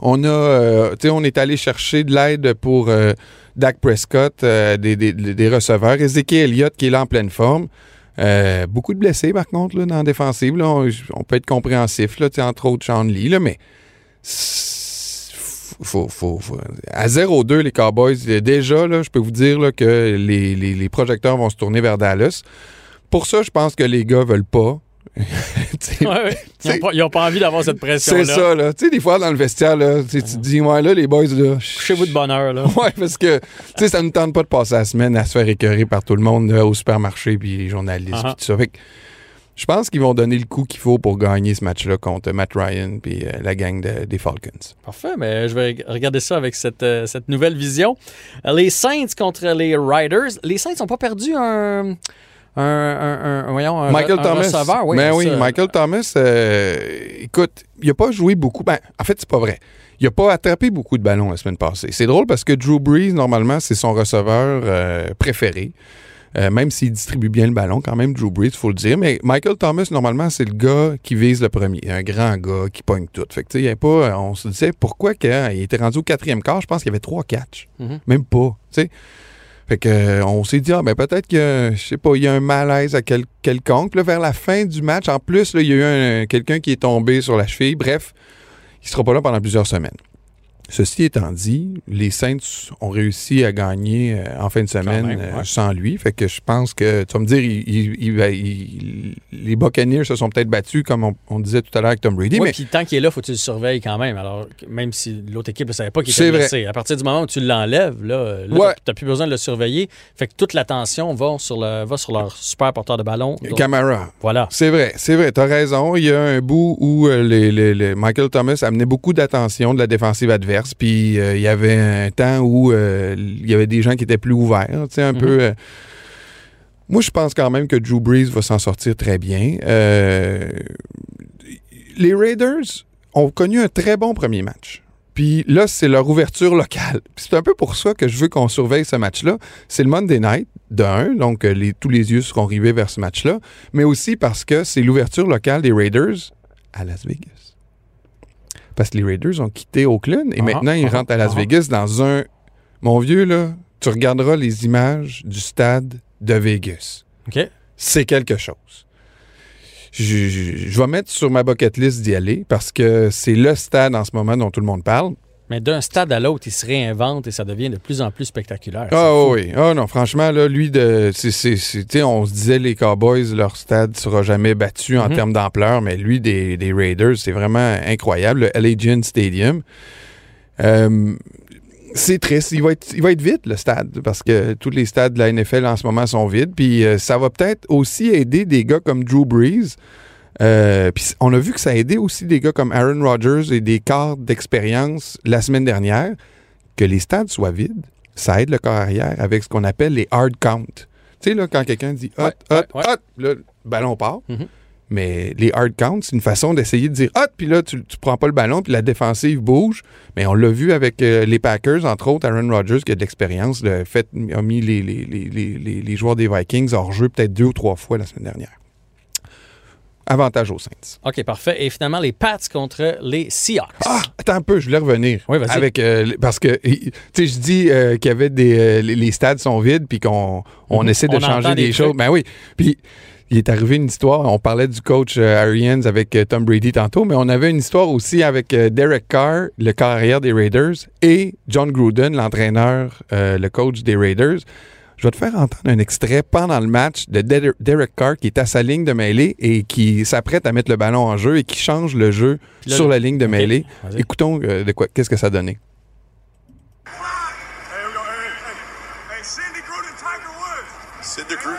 On a, euh, on est allé chercher de l'aide pour euh, Dak Prescott, euh, des, receveurs. Ezekiel Elliott qui est là en pleine forme. Beaucoup de blessés, par contre, dans la défensive. On, peut être compréhensif, là, entre autres Sean Lee, là, mais à 0-2, les Cowboys, déjà, là, je peux vous dire que les projecteurs vont se tourner vers Dallas. Pour ça, je pense que les gars veulent pas. Ouais, ouais. Ils n'ont pas, ils ont pas envie d'avoir cette pression-là. c'est ça, là. Tu sais, des fois, dans le vestiaire, là, tu te dis, ouais, là, les boys, là. Couchez-vous de bonheur. Là. Ouais, parce que, tu sais, ça ne tente pas de passer la semaine à se faire écœurer par tout le monde, là, au supermarché, puis les journalistes, Uh-huh. puis tout ça. Fait que, je pense qu'ils vont donner le coup qu'il faut pour gagner ce match-là contre Matt Ryan puis euh, la gang de- des Falcons. Parfait, mais je vais regarder ça avec cette, euh, cette nouvelle vision. Euh, Les Saints contre les Riders. Les Saints n'ont pas perdu un. Un, un- un- voyons, un, Michael Thomas. receveur. Oui, ben oui. Michael Thomas, euh, écoute, il n'a pas joué beaucoup. Ben, en fait, c'est pas vrai. Il n'a pas attrapé beaucoup de ballons la semaine passée. C'est drôle parce que Drew Brees, normalement, c'est son receveur euh, préféré. Euh, même s'il distribue bien le ballon, quand même, Drew Brees, il faut le dire. Mais Michael Thomas, normalement, c'est le gars qui vise le premier. Un grand gars qui pogne tout. Fait que, y avait pas. On se disait pourquoi quand il était rendu au quatrième quart, je pense qu'il y avait trois catchs. Mhm. Même pas. Fait que euh, on s'est dit, ah, ben peut-être que, je sais pas, il y a un malaise à quel- quelconque. Là, vers la fin du match, en plus, il y a eu un- quelqu'un qui est tombé sur la cheville. Bref, il sera pas là pendant plusieurs semaines. Ceci étant dit, les Saints ont réussi à gagner euh, en fin de semaine même, euh, ouais. sans lui. Fait que je pense que, tu vas me dire, il- il- il va- il- les Buccaneers se sont peut-être battus, comme on, on disait tout à l'heure avec Tom Brady. Oui, mais puis tant qu'il est là, faut que tu le surveilles quand même. Alors, même si l'autre équipe ne savait pas qu'il C'est était vrai. blessé. À partir du moment où tu l'enlèves, là, là Ouais. tu n'as plus besoin de le surveiller. Fait que toute l'attention va sur, le, va sur leur super porteur de ballon. Camara, voilà. C'est vrai, c'est vrai, t'as raison. Il y a un bout où euh, les- les- les- Michael Thomas amenait beaucoup d'attention de la défensive adverse. Puis euh, il y avait un temps où euh, il y avait des gens qui étaient plus ouverts, tu sais, un Mhm. peu. euh, moi, je pense quand même que Drew Brees va s'en sortir très bien. Les Raiders ont connu un très bon premier match. Puis là, c'est leur ouverture locale. C'est un peu pour ça que je veux qu'on surveille ce match-là. C'est le Monday Night, de un, donc les- tous les yeux seront rivés vers ce match-là, mais aussi parce que c'est l'ouverture locale des Raiders à Las Vegas. Parce que les Raiders ont quitté Oakland et Ah, maintenant ils ah, rentrent à Las ah. Vegas dans un... Mon vieux, là, tu regarderas les images du stade de Vegas OK. c'est quelque chose. Je, je- je vais mettre sur ma bucket list d'y aller parce que c'est le stade en ce moment dont tout le monde parle. Mais d'un stade à l'autre, il se réinvente et ça devient de plus en plus spectaculaire. Ah oui, ah non, franchement, là, lui, de, sais, on se disait les Cowboys, leur stade sera jamais battu en Mhm. termes d'ampleur, mais lui, des, des Raiders, c'est vraiment incroyable. Le Allegiant Stadium. Euh, c'est triste. Il va, être, il va être vide, le stade, parce que tous les stades de la NFL en ce moment sont vides. Puis euh, ça va peut-être aussi aider des gars comme Drew Brees. Euh, puis on a vu que ça a aidé aussi des gars comme Aaron Rodgers et des quarts d'expérience la semaine dernière. Que les stades soient vides, ça aide le corps arrière avec ce qu'on appelle les hard count. Tu sais, là, quand quelqu'un dit hot, hot, ouais, ouais. hot, là, le ballon part. Mhm. Mais les hard counts, c'est une façon d'essayer de dire hot, puis là, tu, tu prends pas le ballon, puis la défensive bouge. Mais on l'a vu avec euh, les Packers, entre autres, Aaron Rodgers, qui a de l'expérience, le fait, a mis les, les, les, les, les- les joueurs des Vikings hors jeu peut-être deux ou trois fois la semaine dernière. Avantage aux Saints. OK, parfait. Et finalement, les Pats contre les Seahawks. Ah, attends un peu, je voulais revenir. Oui, vas-y. Avec, euh, parce que, tu sais, je dis euh, qu'il y avait des. euh, les, stades sont vides, puis qu'on on Mhm. essaie de On changer des, des choses. Ben oui. Puis, il est arrivé une histoire. On parlait du coach euh, Arians avec euh, Tom Brady tantôt, mais on avait une histoire aussi avec euh, Derek Carr, le carrière des Raiders, et John Gruden, l'entraîneur, le coach des Raiders. Je vais te faire entendre un extrait pendant le match de Der- Derek Carr qui est à sa ligne de mêlée et qui s'apprête à mettre le ballon en jeu et qui change le jeu là, sur la ligne de mêlée. Écoutons euh, de quoi, qu'est-ce que ça donnait. Cindy Gruden, Tiger Woods.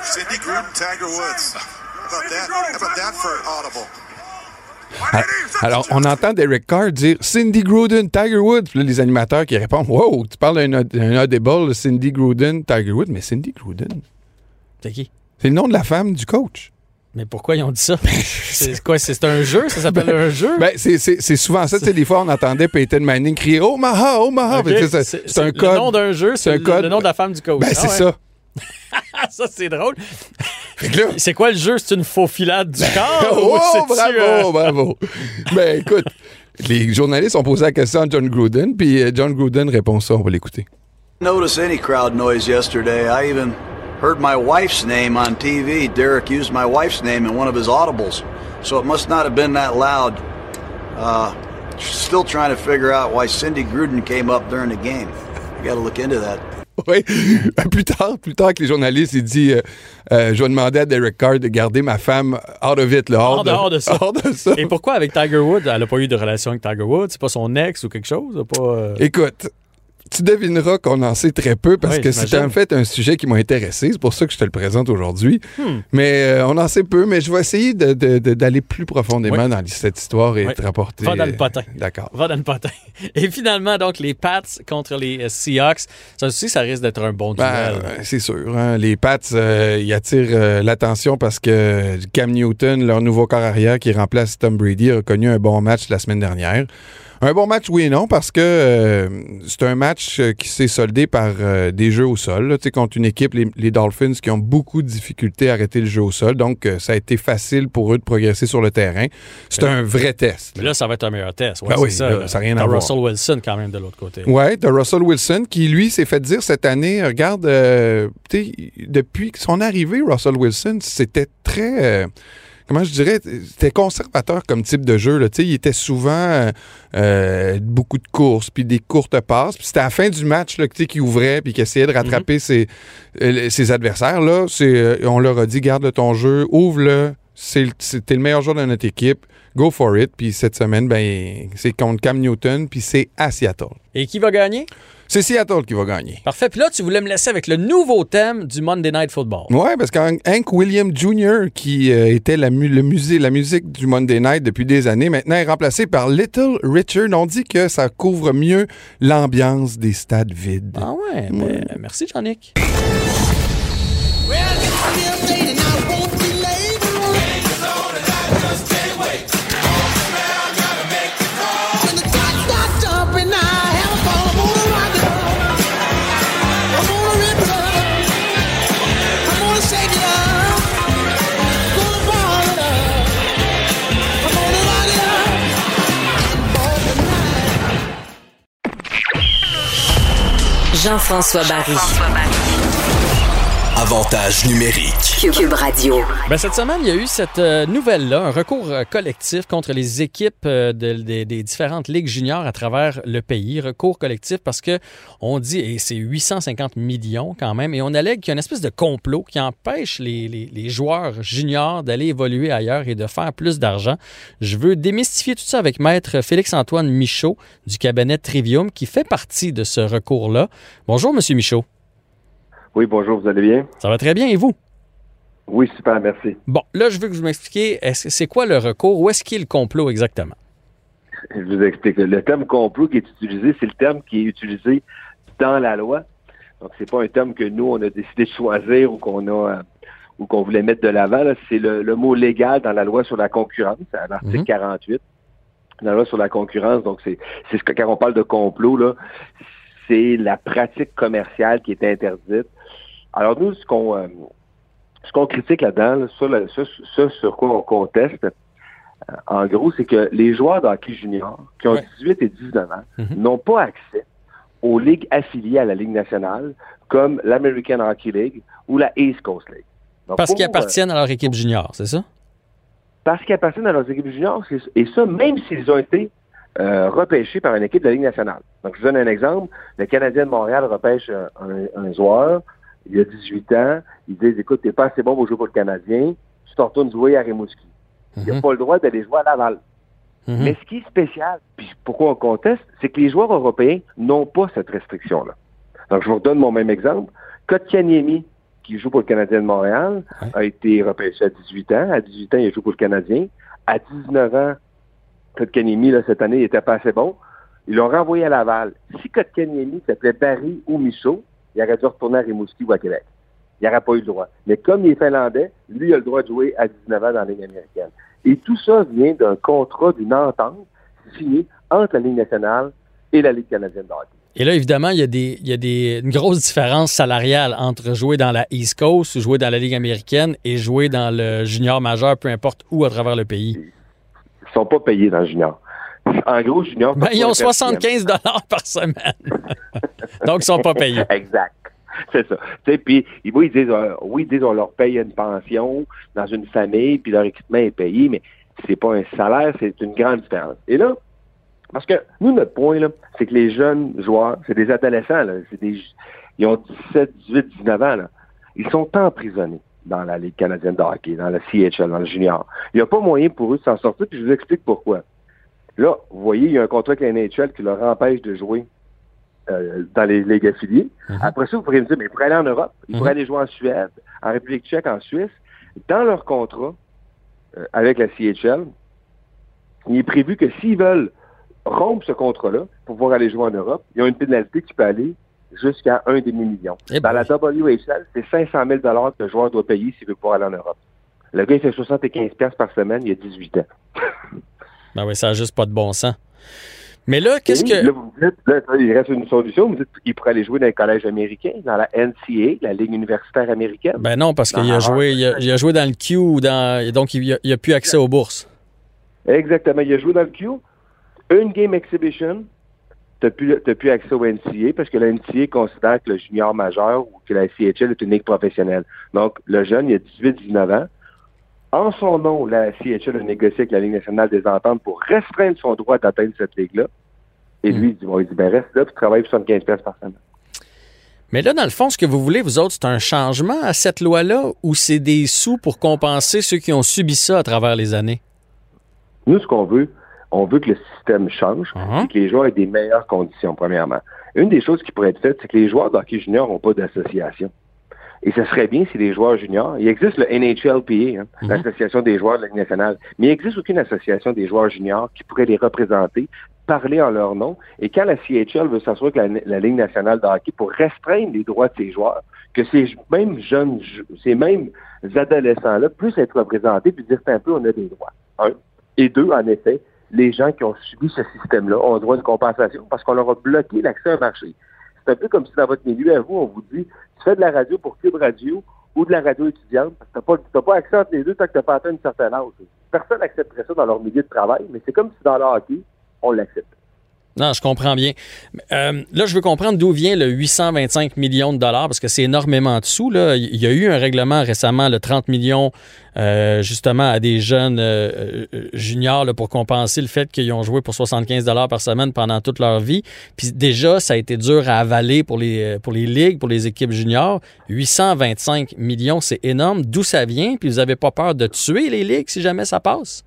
Cindy Gruden, Tiger Woods. How about that? How about that for an audible? Ah, Alors, on entend Derek Carr dire Cindy Gruden, Tiger Woods. Puis là, les animateurs qui répondent Wow, tu parles d'un audible, Cindy Gruden, Tiger Woods. Mais Cindy Gruden, C'est qui? c'est le nom de la femme du coach. Mais pourquoi ils ont dit ça? c'est quoi? C'est un jeu? Ça s'appelle un jeu? Ben, c'est- souvent ça. Des fois, on entendait Peyton Manning crier Omaha, Omaha. OK. Puis, tu sais, C'est un Le code. nom d'un jeu, c'est un le, le nom de la femme du coach. Ben, Ah c'est ouais. ça. Ça, c'est drôle. C'est quoi le jeu? C'est une faux filade du corps? oh, ou c'est-tu, bravo, euh, bravo. Ben, écoute, les journalistes ont posé la question à John Gruden, puis euh, John Gruden répond ça. On va l'écouter. notice any crowd noise yesterday. I even heard my wife's name on TV. Derek used my wife's name in one of his audibles, so it must not have been that loud. Uh, still trying to figure out why Cindy Gruden came up during the game. I got to look into that. Oui. plus tard, plus tard que les journalistes, il dit euh, euh, Je vais demander à Derek Carr de garder ma femme out of it, là, hors, dehors de ça. hors de ça. Et pourquoi avec Tiger Woods? Elle n'a pas eu de relation avec Tiger Woods? C'est pas son ex ou quelque chose? Pas, euh, Écoute, tu devineras qu'on en sait très peu parce Oui, que c'est en fait un sujet qui m'a intéressé. C'est pour ça que je te le présente aujourd'hui. Hmm. Mais euh, on en sait peu, mais je vais essayer de- de- de- d'aller plus profondément dans cette histoire et Oui. te rapporter. Va dans le potin. D'accord. Va dans le potin. Et finalement, donc, les Pats contre les euh, Seahawks. Ça aussi, ça risque d'être un bon duel. Ben, euh, c'est sûr. hein. Les Pats, euh, ils attirent euh, l'attention parce que Cam Newton, leur nouveau corps arrière qui remplace Tom Brady, a connu un bon match la semaine dernière. Un bon match, oui et non, parce que euh, c'est un match euh, qui s'est soldé par euh, des jeux au sol. là. Tu sais, contre une équipe, les, les Dolphins, qui ont beaucoup de difficultés à arrêter le jeu au sol. Donc, euh, ça a été facile pour eux de progresser sur le terrain. C'est un vrai test. Mais là, ça va être un meilleur test. Ouais, Ben oui, ça. là, ça rien à T'as voir. Russell Wilson quand même de l'autre côté. Ouais, de Russell Wilson qui, lui, s'est fait dire cette année, regarde, euh, tu sais, depuis son arrivée, Russell Wilson, c'était très, euh, comment je dirais, c'était conservateur comme type de jeu. Là. Il était souvent euh, euh, beaucoup de courses, puis des courtes passes. Puis c'était à la fin du match là, que, tu sais, qui ouvrait, puis qui essayait de rattraper ses, euh, ses adversaires. Là, c'est, on leur a dit, garde ton jeu, ouvre-le. T'es le meilleur joueur de notre équipe. Go for it. Puis cette semaine, ben, c'est contre Cam Newton, puis c'est à Seattle. Et qui va gagner? C'est Seattle qui va gagner. Parfait. Puis là, tu voulais me laisser avec le nouveau thème du Monday Night Football. Ouais, parce qu'Hank William Jr., qui euh, était la, mu- le musée, la musique du Monday Night depuis des années, maintenant est remplacé par Little Richard. On dit que ça couvre mieux l'ambiance des stades vides. Ah ouais, ben, merci, Jean-Nic. Jean-François Barry. Avantage numérique. Cube Radio. Ben, cette semaine, il y a eu cette euh, nouvelle-là, un recours euh, collectif contre les équipes euh, de- de- des différentes ligues juniors à travers le pays. Recours collectif parce que on dit, et c'est 850 millions quand même, et on allègue qu'il y a une espèce de complot qui empêche les, les- les joueurs juniors d'aller évoluer ailleurs et de faire plus d'argent. Je veux démystifier tout ça avec maître Félix-Antoine Michaud du cabinet Trivium qui fait partie de ce recours-là. Bonjour, Monsieur Michaud. Oui, bonjour, vous allez bien? Ça va très bien, et vous? Oui, super, merci. Bon, là, je veux que vous m'expliquiez, est-ce- c'est quoi le recours? Où est-ce qu'il est le complot exactement? Je vous explique. Le terme complot qui est utilisé, c'est le terme qui est utilisé dans la loi. Donc, c'est pas un terme que nous, on a décidé de choisir ou qu'on a euh, ou qu'on voulait mettre de l'avant. C'est le, le mot légal dans la loi sur la concurrence, à l'article Mhm. 48. Dans la loi sur la concurrence, donc c'est c'est ce que quand on parle de complot, là, c'est la pratique commerciale qui est interdite. Alors nous, ce qu'on euh, ce qu'on critique là-dedans, là, ça sur quoi on conteste, euh, en gros, c'est que les joueurs de hockey junior qui ont Ouais. 18 et 19 ans Mhm. n'ont pas accès aux ligues affiliées à la Ligue nationale, comme l'American Hockey League ou la East Coast League. Donc, Parce qu'ils euh, appartiennent à leur équipe junior, c'est ça? parce qu'ils appartiennent à leurs équipes juniors, et ça, même s'ils ont été euh, repêchés par une équipe de la Ligue nationale. Donc, je vous donne un exemple. Le Canadien de Montréal repêche un, un- un joueur, il a 18 ans, ils disent, écoute, t'es pas assez bon pour jouer pour le Canadien, tu t'en retournes jouer à Rimouski. Il n'a Mhm. pas le droit d'aller jouer à Laval. Mhm. Mais ce qui est spécial, puis pourquoi on conteste, c'est que les joueurs européens n'ont pas cette restriction-là. Donc, je vous redonne mon même exemple. Kotkaniemi, qui joue pour le Canadien de Montréal, Ouais. a été repêché à 18 ans. À 18 ans, il a joué pour le Canadien. À 19 ans, Kotkaniemi, là, cette année, il était pas assez bon. Ils l'ont renvoyé à Laval. Si Kotkaniemi s'appelait Barry ou Michaud, il aurait dû retourner à Rimouski ou à Québec. Il n'aurait pas eu le droit. Mais comme il est finlandais, lui, il a le droit de jouer à 19 ans dans la Ligue américaine. Et tout ça vient d'un contrat, d'une entente signée entre la Ligue nationale et la Ligue canadienne de hockey. Et là, évidemment, il y a, des, il y a des, une grosse différence salariale entre jouer dans la East Coast ou jouer dans la Ligue américaine et jouer dans le junior majeur, peu importe où à travers le pays. Ils sont pas payés dans le junior. En gros, junior... Ben, ils ont c'est pas un 75 dollars par semaine. Donc, ils sont pas payés. Exact. C'est ça. Puis ils, oui, ils disent, euh, oui, ils disent on leur paye une pension dans une famille, puis leur équipement est payé, mais c'est pas un salaire, c'est une grande différence. Et là, parce que nous, notre point, là, c'est que les jeunes joueurs, c'est des adolescents, là, c'est des, ils ont 17, 18, 19 ans, là. Ils sont emprisonnés dans la Ligue canadienne de hockey, dans la CHL, dans le junior. Il n'y a pas moyen pour eux de s'en sortir, puis je vous explique pourquoi. Là, vous voyez, il y a un contrat avec la NHL qui leur empêche de jouer euh, dans les ligues affiliées. Après ça, vous pourriez me dire, mais ils pourraient aller en Europe, ils pourraient aller jouer en Suède, en République tchèque, en Suisse. Dans leur contrat euh, avec la CHL, il est prévu que s'ils veulent rompre ce contrat-là pour pouvoir aller jouer en Europe, il y a une pénalité qui peut aller jusqu'à un demi-million. Eh Dans la WHL, c'est 500 000 que le joueur doit payer s'il veut pouvoir aller en Europe. Le gars, il fait 75 pièces par semaine, il a 18 ans. Ben oui, ça n'a juste pas de bon sens. Mais là, qu'est-ce que. Là, vous me dites, là, il reste une solution. Vous dites qu'il pourrait aller jouer dans un collège américain, dans la NCA, la Ligue universitaire américaine. Ben non, parce qu'il a joué, il a, il a joué dans le Q, ou dans, donc il n'a plus accès aux bourses. Exactement. Il a joué dans le Q. Une game exhibition, tu n'as plus, t'as plus accès au NCA parce que la NCA considère que le junior majeur ou que la CHL est une ligue professionnelle. Donc, le jeune, il a 18-19 ans. En son nom, la CHL a négocié avec la Ligue nationale des ententes pour restreindre son droit d'atteindre cette ligue-là. Et lui, il dit, bon, il dit ben reste là, puis travaille pour 75 pièces par semaine. Mais là, dans le fond, ce que vous voulez, vous autres, c'est un changement à cette loi-là ou c'est des sous pour compenser ceux qui ont subi ça à travers les années? Nous, ce qu'on veut, on veut que le système change Uh-huh. et que les joueurs aient des meilleures conditions, premièrement. Une des choses qui pourrait être faite, c'est que les joueurs d'hockey junior n'ont pas d'association. Et ce serait bien si les joueurs juniors, il existe le NHLPA, hein, Mhm. l'Association des joueurs de la Ligue nationale, mais il n'existe aucune association des joueurs juniors qui pourrait les représenter, parler en leur nom. Et quand la CHL veut s'assurer que la, la Ligue nationale de hockey, pour restreindre les droits de ses joueurs, que ces mêmes jeunes, ces mêmes adolescents-là puissent être représentés puis dire, un peu, on a des droits. Un. Et deux, en effet, les gens qui ont subi ce système-là ont droit à une compensation parce qu'on leur a bloqué l'accès un marché. C'est un peu comme si dans votre milieu, à vous, on vous dit, tu fais de la radio pour Cube Radio ou de la radio étudiante, parce que tu n'as pas, pas accès entre les deux tant que tu n'as pas atteint une certaine âge. Personne n'accepterait ça dans leur milieu de travail, mais c'est comme si dans le hockey, on l'accepte. Non, je comprends bien. Euh, là, je veux comprendre d'où vient le 825 millions de dollars, parce que c'est énormément de sous. Là. Il y a eu un règlement récemment, le 30 millions, euh, justement, à des jeunes euh, juniors pour compenser le fait qu'ils ont joué pour 75 dollars par semaine pendant toute leur vie. Puis déjà, ça a été dur à avaler pour les, pour les ligues, pour les équipes juniors. 825 millions, c'est énorme. D'où ça vient? Puis vous n'avez pas peur de tuer les ligues si jamais ça passe?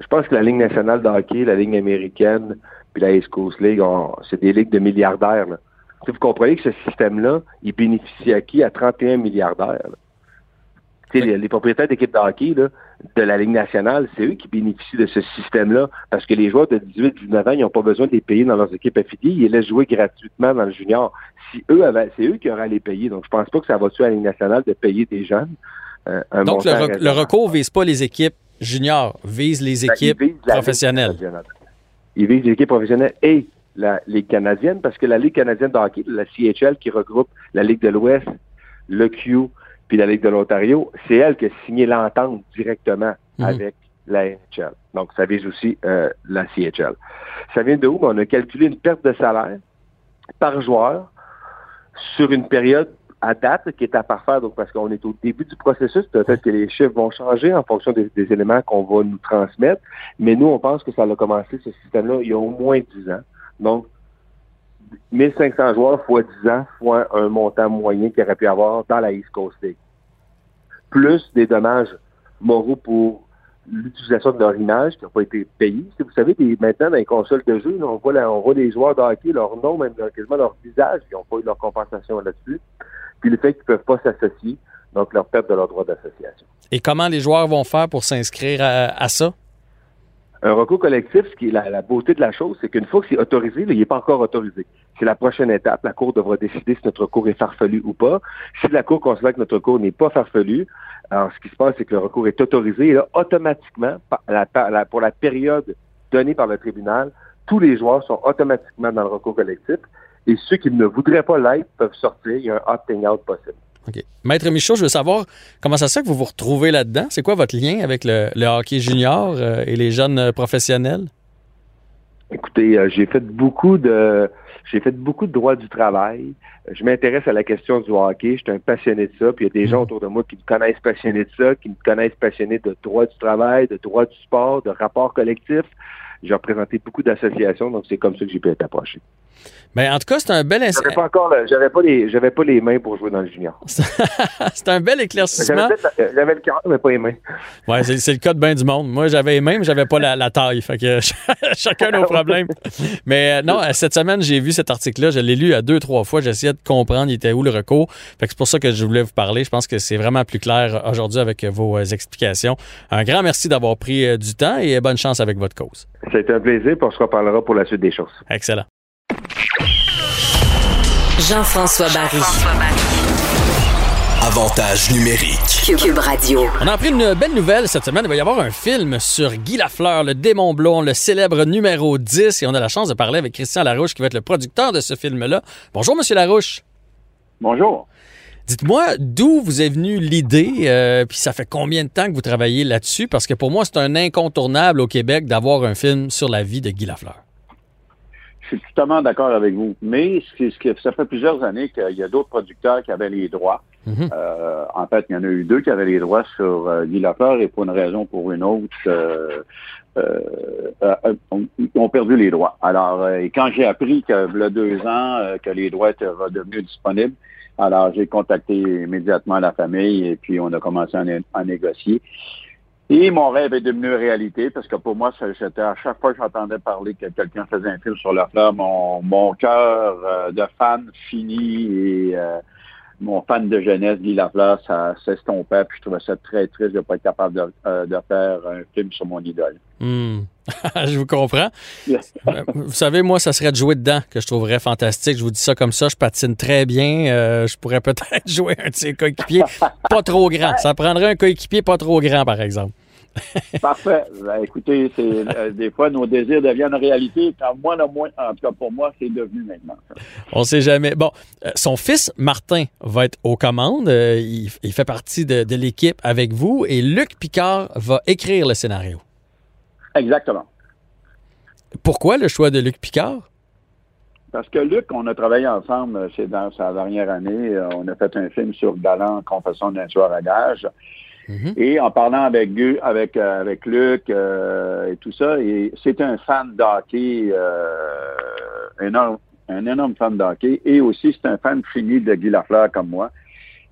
Je pense que la Ligue nationale de hockey, la Ligue américaine, puis la East Coast League, c'est des ligues de milliardaires. là. Vous comprenez que ce système-là, il bénéficie à qui? À 31 milliardaires. les, les propriétaires d'équipes de hockey là, de la Ligue nationale, c'est eux qui bénéficient de ce système-là parce que les joueurs de 18-19 ans, ils n'ont pas besoin de les payer dans leurs équipes affiliées. Ils les laissent jouer gratuitement dans le junior. Si eux avaient, c'est eux qui auraient à les payer. Donc, je pense pas que ça va tuer à la Ligue nationale de payer des jeunes. euh, un Donc, le, rec- recours ne vise pas les équipes juniors, vise les Ben, équipes vise Ligue professionnelles. professionnelle. Il vise l'équipe professionnelle et la Ligue canadienne, parce que la Ligue canadienne de hockey, la CHL, qui regroupe la Ligue de l'Ouest, le Q, puis la Ligue de l'Ontario, c'est elle qui a signé l'entente directement Mhm. avec la NHL. Donc, ça vise aussi euh, la CHL. Ça vient de où? Ben, on a calculé une perte de salaire par joueur sur une période à date qui est à parfaire, donc parce qu'on est au début du processus, peut-être que les chiffres vont changer en fonction des, éléments qu'on va nous transmettre, mais nous, on pense que ça a commencé, ce système-là, il y a au moins 10 ans. Donc, 1500 joueurs fois 10 ans, fois un montant moyen qu'il aurait pu avoir dans la East Coast League. Plus des dommages moraux pour l'utilisation de leur image qui n'ont pas été payés. Si vous savez, maintenant, dans les consoles de jeu, on, voit la- on voit les joueurs de leur nom, même quasiment leur visage, ils n'ont pas eu leur compensation là-dessus. Puis le fait qu'ils ne peuvent pas s'associer, donc leur perte de leur droit d'association. Et comment les joueurs vont faire pour s'inscrire à, à ça? Un recours collectif, ce qui est la, la beauté de la chose, c'est qu'une fois que c'est autorisé, là, il n'est pas encore autorisé. C'est la prochaine étape. La Cour devra décider si notre recours est farfelu ou pas. Si la Cour considère que notre recours n'est pas farfelu, alors ce qui se passe, c'est que le recours est autorisé et là, automatiquement, par la- par la- pour la période donnée par le tribunal, tous les joueurs sont automatiquement dans le recours collectif et ceux qui ne voudraient pas l'être peuvent sortir. Il y a un opting out possible. OK. Maître Michaud, je veux savoir comment ça se fait que vous vous retrouvez là-dedans? C'est quoi votre lien avec le, le hockey junior euh, et les jeunes euh, professionnels? Écoutez, euh, j'ai fait beaucoup de j'ai fait beaucoup de droit du travail. Je m'intéresse à la question du hockey. Je suis un passionné de ça. Puis il y a des gens autour de moi qui me connaissent passionné de ça, qui me connaissent passionné de droit du travail, de droit du sport, de rapports collectifs. J'ai représenté beaucoup d'associations, donc c'est comme ça que j'ai pu être approché. Ben, en tout cas, c'est un bel, J'avais pas encore, j'avais pas les, j'avais pas les mains pour jouer dans le junior. c'est un bel éclaircissement. J'avais, le cœur, mais pas les mains. Ouais, c'est, le cas de bien du monde. Moi, j'avais les mêmes, j'avais pas la, la taille. Fait que chacun nos problèmes. Mais euh, non, euh, cette semaine, j'ai vu cet article-là. Je l'ai lu à deux, trois fois. J'essayais de comprendre il était où le recours. Fait que c'est pour ça que je voulais vous parler. Je pense que c'est vraiment plus clair aujourd'hui avec vos euh, explications. Un grand merci d'avoir pris euh, du temps et bonne chance avec votre cause. Été un plaisir, puis on se reparlera pour la suite des choses. Excellent. Jean-François Barry. Avantage numérique. Cube Radio. On a appris une belle nouvelle cette semaine. Il va y avoir un film sur Guy Lafleur, le démon blond, le célèbre numéro 10. Et on a la chance de parler avec Christian Larouche, qui va être le producteur de ce film-là. Bonjour, Monsieur Larouche. Bonjour. Dites-moi d'où vous est venue l'idée, euh, puis ça fait combien de temps que vous travaillez là-dessus? Parce que pour moi, c'est un incontournable au Québec d'avoir un film sur la vie de Guy Lafleur. Je suis totalement d'accord avec vous. Mais ce qui- ce qui- ça fait plusieurs années qu'il y a d'autres producteurs qui avaient les droits. Euh, en fait, il y en a eu deux qui avaient les droits sur euh, Guy Lafleur et pour une raison ou pour une autre, euh, euh, euh, ont, ont perdu les droits. Alors, euh, et quand j'ai appris que il y a deux ans euh, que les droits étaient redevenus disponibles, alors j'ai contacté immédiatement la famille et puis on a commencé à, né- à négocier. Et mon rêve est devenu réalité parce que pour moi, j'étais à chaque fois que j'entendais parler que quelqu'un faisait un film sur Lafleur, mon, mon cœur euh, de fan fini et euh, mon fan de jeunesse, Guy Lafleur, ça s'estompait. Puis je trouvais ça très triste de ne pas être capable de, euh, de faire un film sur mon idole. Hmm. je vous comprends. Vous savez, moi, ça serait de jouer dedans que je trouverais fantastique. Je vous dis ça comme ça, je patine très bien. Euh, je pourrais peut-être jouer un de ces coéquipiers pas trop grand. Ça prendrait un coéquipier pas trop grand, par exemple. Parfait. Ben, écoutez, c'est euh, des fois nos désirs deviennent réalité. Quand moi, le moins, en tout cas pour moi, c'est devenu maintenant. On sait jamais. Bon, euh, son fils, Martin, va être aux commandes. Euh, il, il fait partie de, de l'équipe avec vous et Luc Picard va écrire le scénario. Exactement. Pourquoi le choix de Luc Picard? Parce que Luc, on a travaillé ensemble, c'est dans sa dernière année. On a fait un film sur Galant, Confession d'un tueur à gage. Et en parlant avec avec euh, avec Luc euh, et tout ça, et c'est un fan d'hockey, euh, énorme, un énorme fan d'hockey, et aussi c'est un fan fini de Guy Lafleur comme moi.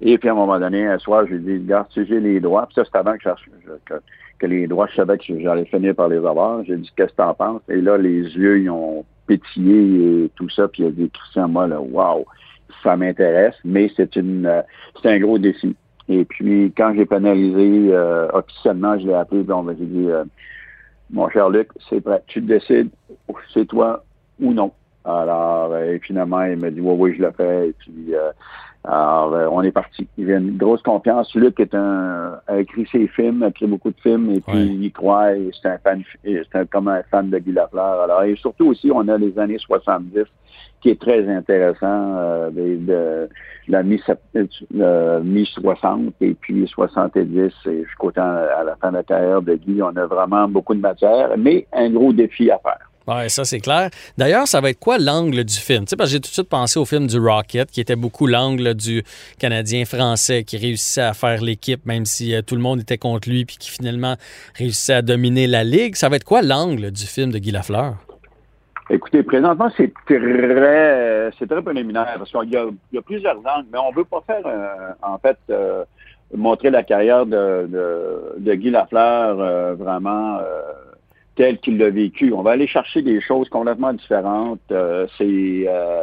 Et puis à un moment donné, un soir, j'ai dit, regarde, si j'ai les droits, puis ça c'est avant que, je- que, que les droits, je savais que j'allais finir par les avoir. J'ai dit, qu'est-ce que t'en penses? Et là, les yeux, ils ont pétillé et tout ça, puis il a dit, Christian, moi, là, wow, ça m'intéresse, mais c'est une, euh, c'est un gros défi. Et puis, quand j'ai pénalisé euh, officiellement, je l'ai appelé, puis on m'a dit, euh, mon cher Luc, c'est prêt. Tu décides, c'est toi ou non. Alors, euh, et finalement, il m'a dit, oui, oui, je le fais. Et puis, euh, alors, euh, on est parti. Il y a une grosse confiance. Luc est un, a écrit ses films, a écrit beaucoup de films, et puis il y croit, et c'est un fan, c'est un- comme un fan de Guy Lafleur. Alors, et surtout aussi, on a les années 70, qui est très intéressant, euh, de, de la mi- euh, mi-60 et puis 70 et jusqu'au temps à la fin de la carrière de Guy. On a vraiment beaucoup de matière, mais un gros défi à faire. Oui, ça c'est clair. D'ailleurs, ça va être quoi l'angle du film? Tu sais, parce que j'ai tout de suite pensé au film du Rocket, qui était beaucoup l'angle du Canadien français qui réussissait à faire l'équipe, même si euh, tout le monde était contre lui, puis qui finalement réussissait à dominer la Ligue. Ça va être quoi l'angle du film de Guy Lafleur? Écoutez, présentement, c'est très, c'est très préliminaire parce qu'il y a, plusieurs angles, mais on veut pas faire, euh, en fait, euh, montrer la carrière de, Guy Lafleur vraiment telle qu'il l'a vécu. On va aller chercher des choses complètement différentes. Euh, c'est, euh,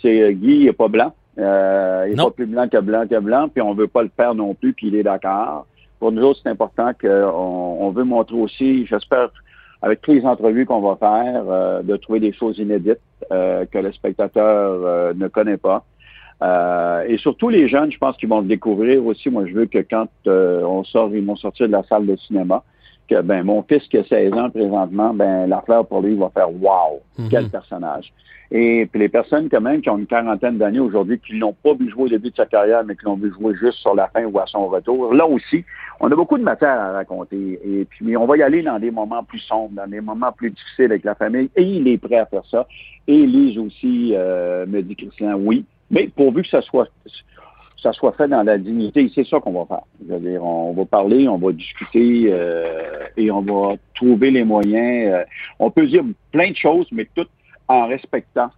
c'est euh, Guy il est pas blanc. Euh, il est pas plus blanc que blanc que blanc, puis on veut pas le faire non plus, puis il est d'accord. Pour nous autres, c'est important qu'on on veut montrer aussi, j'espère, avec toutes les entrevues qu'on va faire, euh, de trouver des choses inédites euh, que le spectateur euh, ne connaît pas. Euh, et surtout les jeunes, je pense qu'ils vont le découvrir aussi. Moi, je veux que quand euh, on sort, ils vont sortir de la salle de cinéma, que ben mon fils qui a 16 ans présentement, ben la fleur pour lui il va faire wow, quel personnage. Et puis les personnes quand même qui ont une quarantaine d'années aujourd'hui, qui l'ont pas vu jouer au début de sa carrière, mais qui l'ont vu jouer juste sur la fin ou à son retour, là aussi, on a beaucoup de matière à raconter. Et puis on va y aller dans des moments plus sombres, dans des moments plus difficiles avec la famille. Et il est prêt à faire ça. Et Lise aussi euh, me dit Christian, oui, mais pourvu que ça soit ça soit fait dans la dignité, c'est ça qu'on va faire. Dire, on va parler, on va discuter euh, et on va trouver les moyens. Euh, on peut dire plein de choses, mais tout en respectant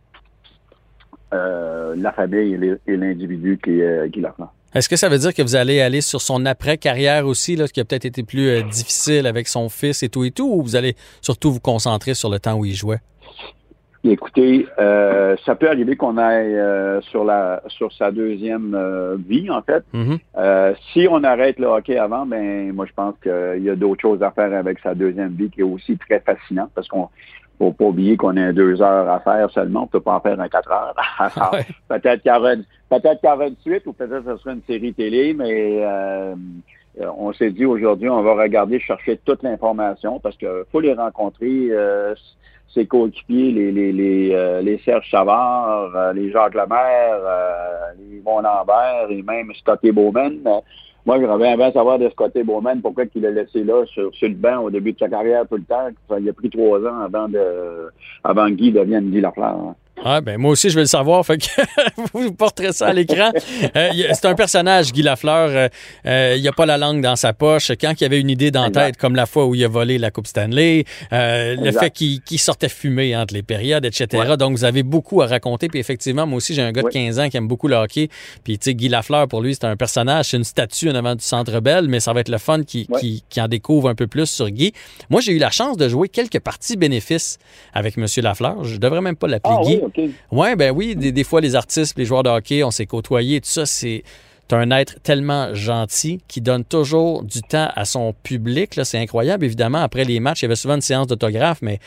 euh, la famille et l'individu qui est Guy Lafleur. Est-ce que ça veut dire que vous allez aller sur son après-carrière aussi, là, ce qui a peut-être été plus difficile avec son fils et tout et tout, ou vous allez surtout vous concentrer sur le temps où il jouait? Écoutez, euh, ça peut arriver qu'on aille euh, sur la sur sa deuxième euh, vie, en fait. Mhm. Euh, si on arrête le hockey avant, ben moi je pense qu'il y a d'autres choses à faire avec sa deuxième vie qui est aussi très fascinant parce qu'on faut pas oublier qu'on a deux heures à faire seulement, on peut pas en faire un quatre heures. Peut-être qu'il y aura une- peut-être qu'il y aura une suite ou peut-être que ce sera une série télé, mais euh, euh, on s'est dit aujourd'hui, on va regarder, chercher toute l'information parce que faut les rencontrer, euh, ses coéquipiers, les, les, les, euh, les Serge Savard, euh, les Jacques Lemaire, euh, les Yvon Lambert et même Scotty Bowman. Moi, j'aimerais bien, savoir de Scotty Bowman pourquoi il l'a laissé là sur, sur le banc au début de sa carrière tout le temps. Ça, il a pris trois ans avant de avant Guy devienne Guy Lafleur. Ah, ben moi aussi, je veux le savoir. Fait que vous porterez ça à l'écran. Euh, c'est un personnage, Guy Lafleur. euh, euh, il a pas la langue dans sa poche. Quand il avait une idée dans la tête, comme la fois où il a volé la Coupe Stanley, euh, le fait qu'il sortait fumé entre les périodes, etc. Ouais. Donc, vous avez beaucoup à raconter. Puis effectivement, moi aussi, j'ai un gars de Oui. 15 ans qui aime beaucoup le hockey. Puis, tu sais, Guy Lafleur, pour lui, c'est un personnage. C'est une statue en avant du Centre Bell, mais ça va être le fun qui, Ouais. qui, qui en découvre un peu plus sur Guy. Moi, j'ai eu la chance de jouer quelques parties bénéfices avec M. Lafleur. Je devrais même pas l'appeler Ah Guy. oui, Ouais, ben oui, des, fois, les artistes, les joueurs de hockey, on s'est côtoyés, tout ça, c'est. Un être tellement gentil qui donne toujours du temps à son public. C'est incroyable. Évidemment, après les matchs, il y avait souvent une séance d'autographe, mais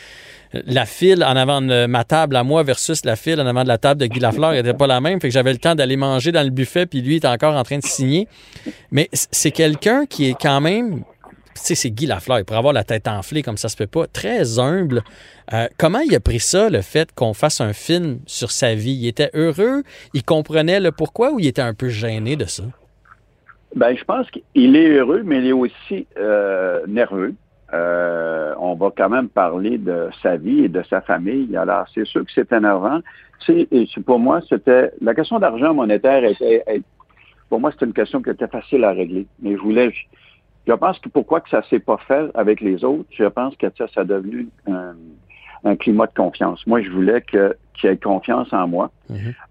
la file en avant de ma table à moi versus la file en avant de la table de Guy Lafleur n'était pas la même. Fait que j'avais le temps d'aller manger dans le buffet, puis lui était encore en train de signer. Mais c'est quelqu'un qui est quand même sais, c'est Guy Lafleur. Il pourrait avoir la tête enflée comme ça se peut pas. Très humble. Euh, comment il a pris ça, le fait qu'on fasse un film sur sa vie? Il était heureux? Il comprenait le pourquoi ou il était un peu gêné de ça? Ben, je pense qu'il est heureux, mais il est aussi euh, nerveux. Euh, on va quand même parler de sa vie et de sa famille. Alors, c'est sûr que c'est énervant. C'est, pour moi, c'était la question d'argent monétaire était, pour moi, c'était une question qui était facile à régler. Mais je voulais, je, pense que pourquoi que ça s'est pas fait avec les autres, je pense que ça, ça a devenu un, un climat de confiance. Moi, je voulais que, qu'il y ait confiance en moi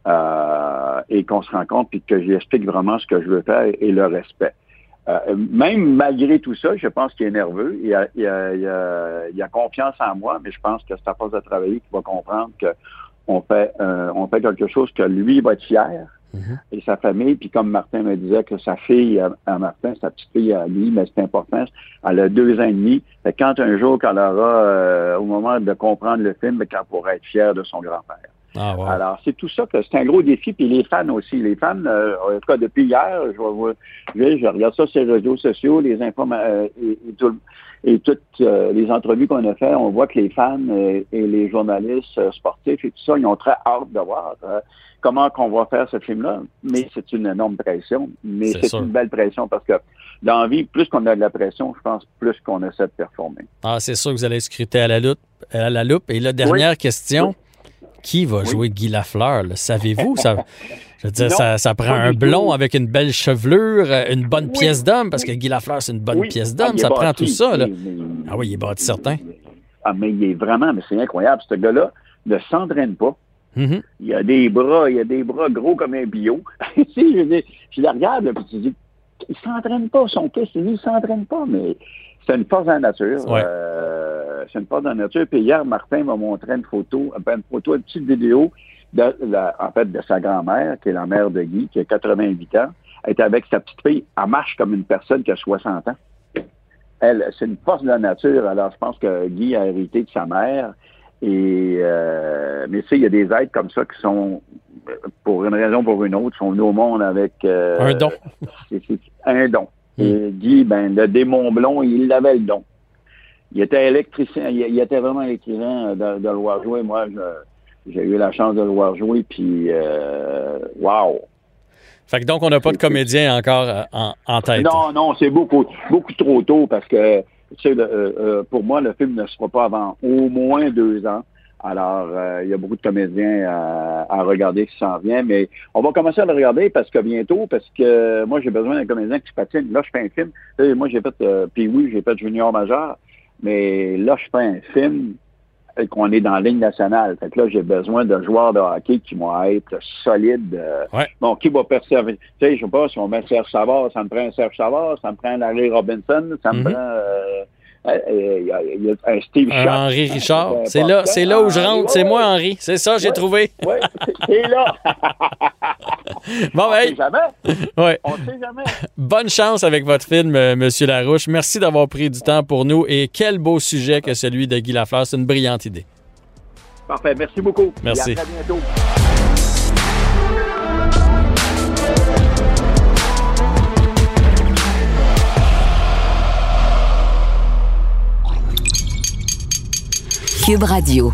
euh, et qu'on se rencontre puis que j'explique vraiment ce que je veux faire et le respect. Euh, même malgré tout ça, je pense qu'il est nerveux. Il a, il, a, il, a, il a confiance en moi, mais je pense que c'est à force de travailler qu'il va comprendre que on fait, euh, on fait quelque chose que lui va être fier et sa famille. Puis comme Martin me disait que sa fille à, à Martin, sa petite fille à lui, mais c'est important, elle a deux ans et demi. Fait quand un jour qu'elle aura, euh, au moment de comprendre le film, qu'elle pourra être fière de son grand-père. Ah, wow. Alors, c'est tout ça que c'est un gros défi. Puis les fans aussi. Les fans, euh, en tout cas, depuis hier, je, je, je regarde ça sur les réseaux sociaux, les informations et, et, tout- et toutes euh, les entrevues qu'on a fait, on voit que les fans euh, et les journalistes euh, sportifs et tout ça, ils ont très hâte de voir euh, comment qu'on va faire ce film-là. Mais c'est une énorme pression. Mais C'est une belle pression parce que dans la vie, plus qu'on a de la pression, je pense, plus qu'on essaie de performer. Ah, c'est sûr que vous allez scruter à la loupe. À la loupe. Et la dernière question, qui va jouer Guy Lafleur? Savez-vous? Ça, je veux dire, Non, ça, ça prend un blond tout. avec une belle chevelure, euh, une bonne pièce d'homme, parce que Guy Lafleur, c'est une bonne Oui. pièce Ah, d'homme. ça prend bâti. tout ça. Là. Mais- Ah oui, il est bâti certain. Ah, mais il est vraiment, mais c'est incroyable. Ce gars-là ne s'entraîne pas. Mhm. Il a des bras, il a des bras gros comme un bio. Tu sais, je, je le regarde, là, puis tu dis, il s'entraîne pas, son fils, lui, il s'entraîne pas, mais c'est une force de la nature. Ouais. Euh, c'est une force de la nature. Puis hier, Martin m'a montré une photo, ben, une photo, une petite vidéo, de, la- en fait, de sa grand-mère, qui est la mère de Guy, qui a 88 ans. Elle est avec sa petite fille. Elle marche comme une personne qui a 60 ans. Elle, c'est une force de la nature. Alors, je pense que Guy a hérité de sa mère. Et euh, mais tu sais, il y a des êtres comme ça qui sont, pour une raison ou pour une autre, sont venus au monde avec euh, Un don. c'est- c'est un don. Mm. Et Guy, ben, le démon blond, il avait le don. Il était électricien, il, il était vraiment électrisant de, de voir jouer. Moi, je- j'ai eu la chance de le voir jouer, puis euh, wow! Fait que donc, on n'a pas de comédien encore euh, en, en tête. Non, non, c'est beaucoup, beaucoup trop tôt parce que, tu sais, le- euh, euh, pour moi, le film ne sera pas avant au moins deux ans. Alors, euh, il y a beaucoup de comédiens à, à regarder qui s'en vient, mais on va commencer à le regarder parce que bientôt, parce que moi, j'ai besoin d'un comédien qui patine. Là, je fais un film. Moi, j'ai fait, euh, puis oui, j'ai fait junior majeur, mais là, je fais un film qu'on est dans la ligne nationale. Fait que là, j'ai besoin de joueurs de hockey qui vont être solides. euh, Ouais. Bon, qui va persévérer? Tu sais, je sais pas, si on met Serge Savard, ça me prend Serge Savard, ça me prend Larry Robinson, ça me Mhm. prend euh, il y a- il y a un Steve Schott. Henri Richard. Euh, C'est là, important. c'est là où je Henri, rentre. C'est moi, Henri. C'est ça, j'ai trouvé. Oui, c'est là. Bon, On sait jamais. ouais. On sait jamais. Bonne chance avec votre film, euh, Monsieur Larouche. Merci d'avoir pris du temps pour nous et quel beau sujet que celui de Guy Lafleur. C'est une brillante idée. Parfait. Merci beaucoup. Merci. Et à très bientôt. Radio.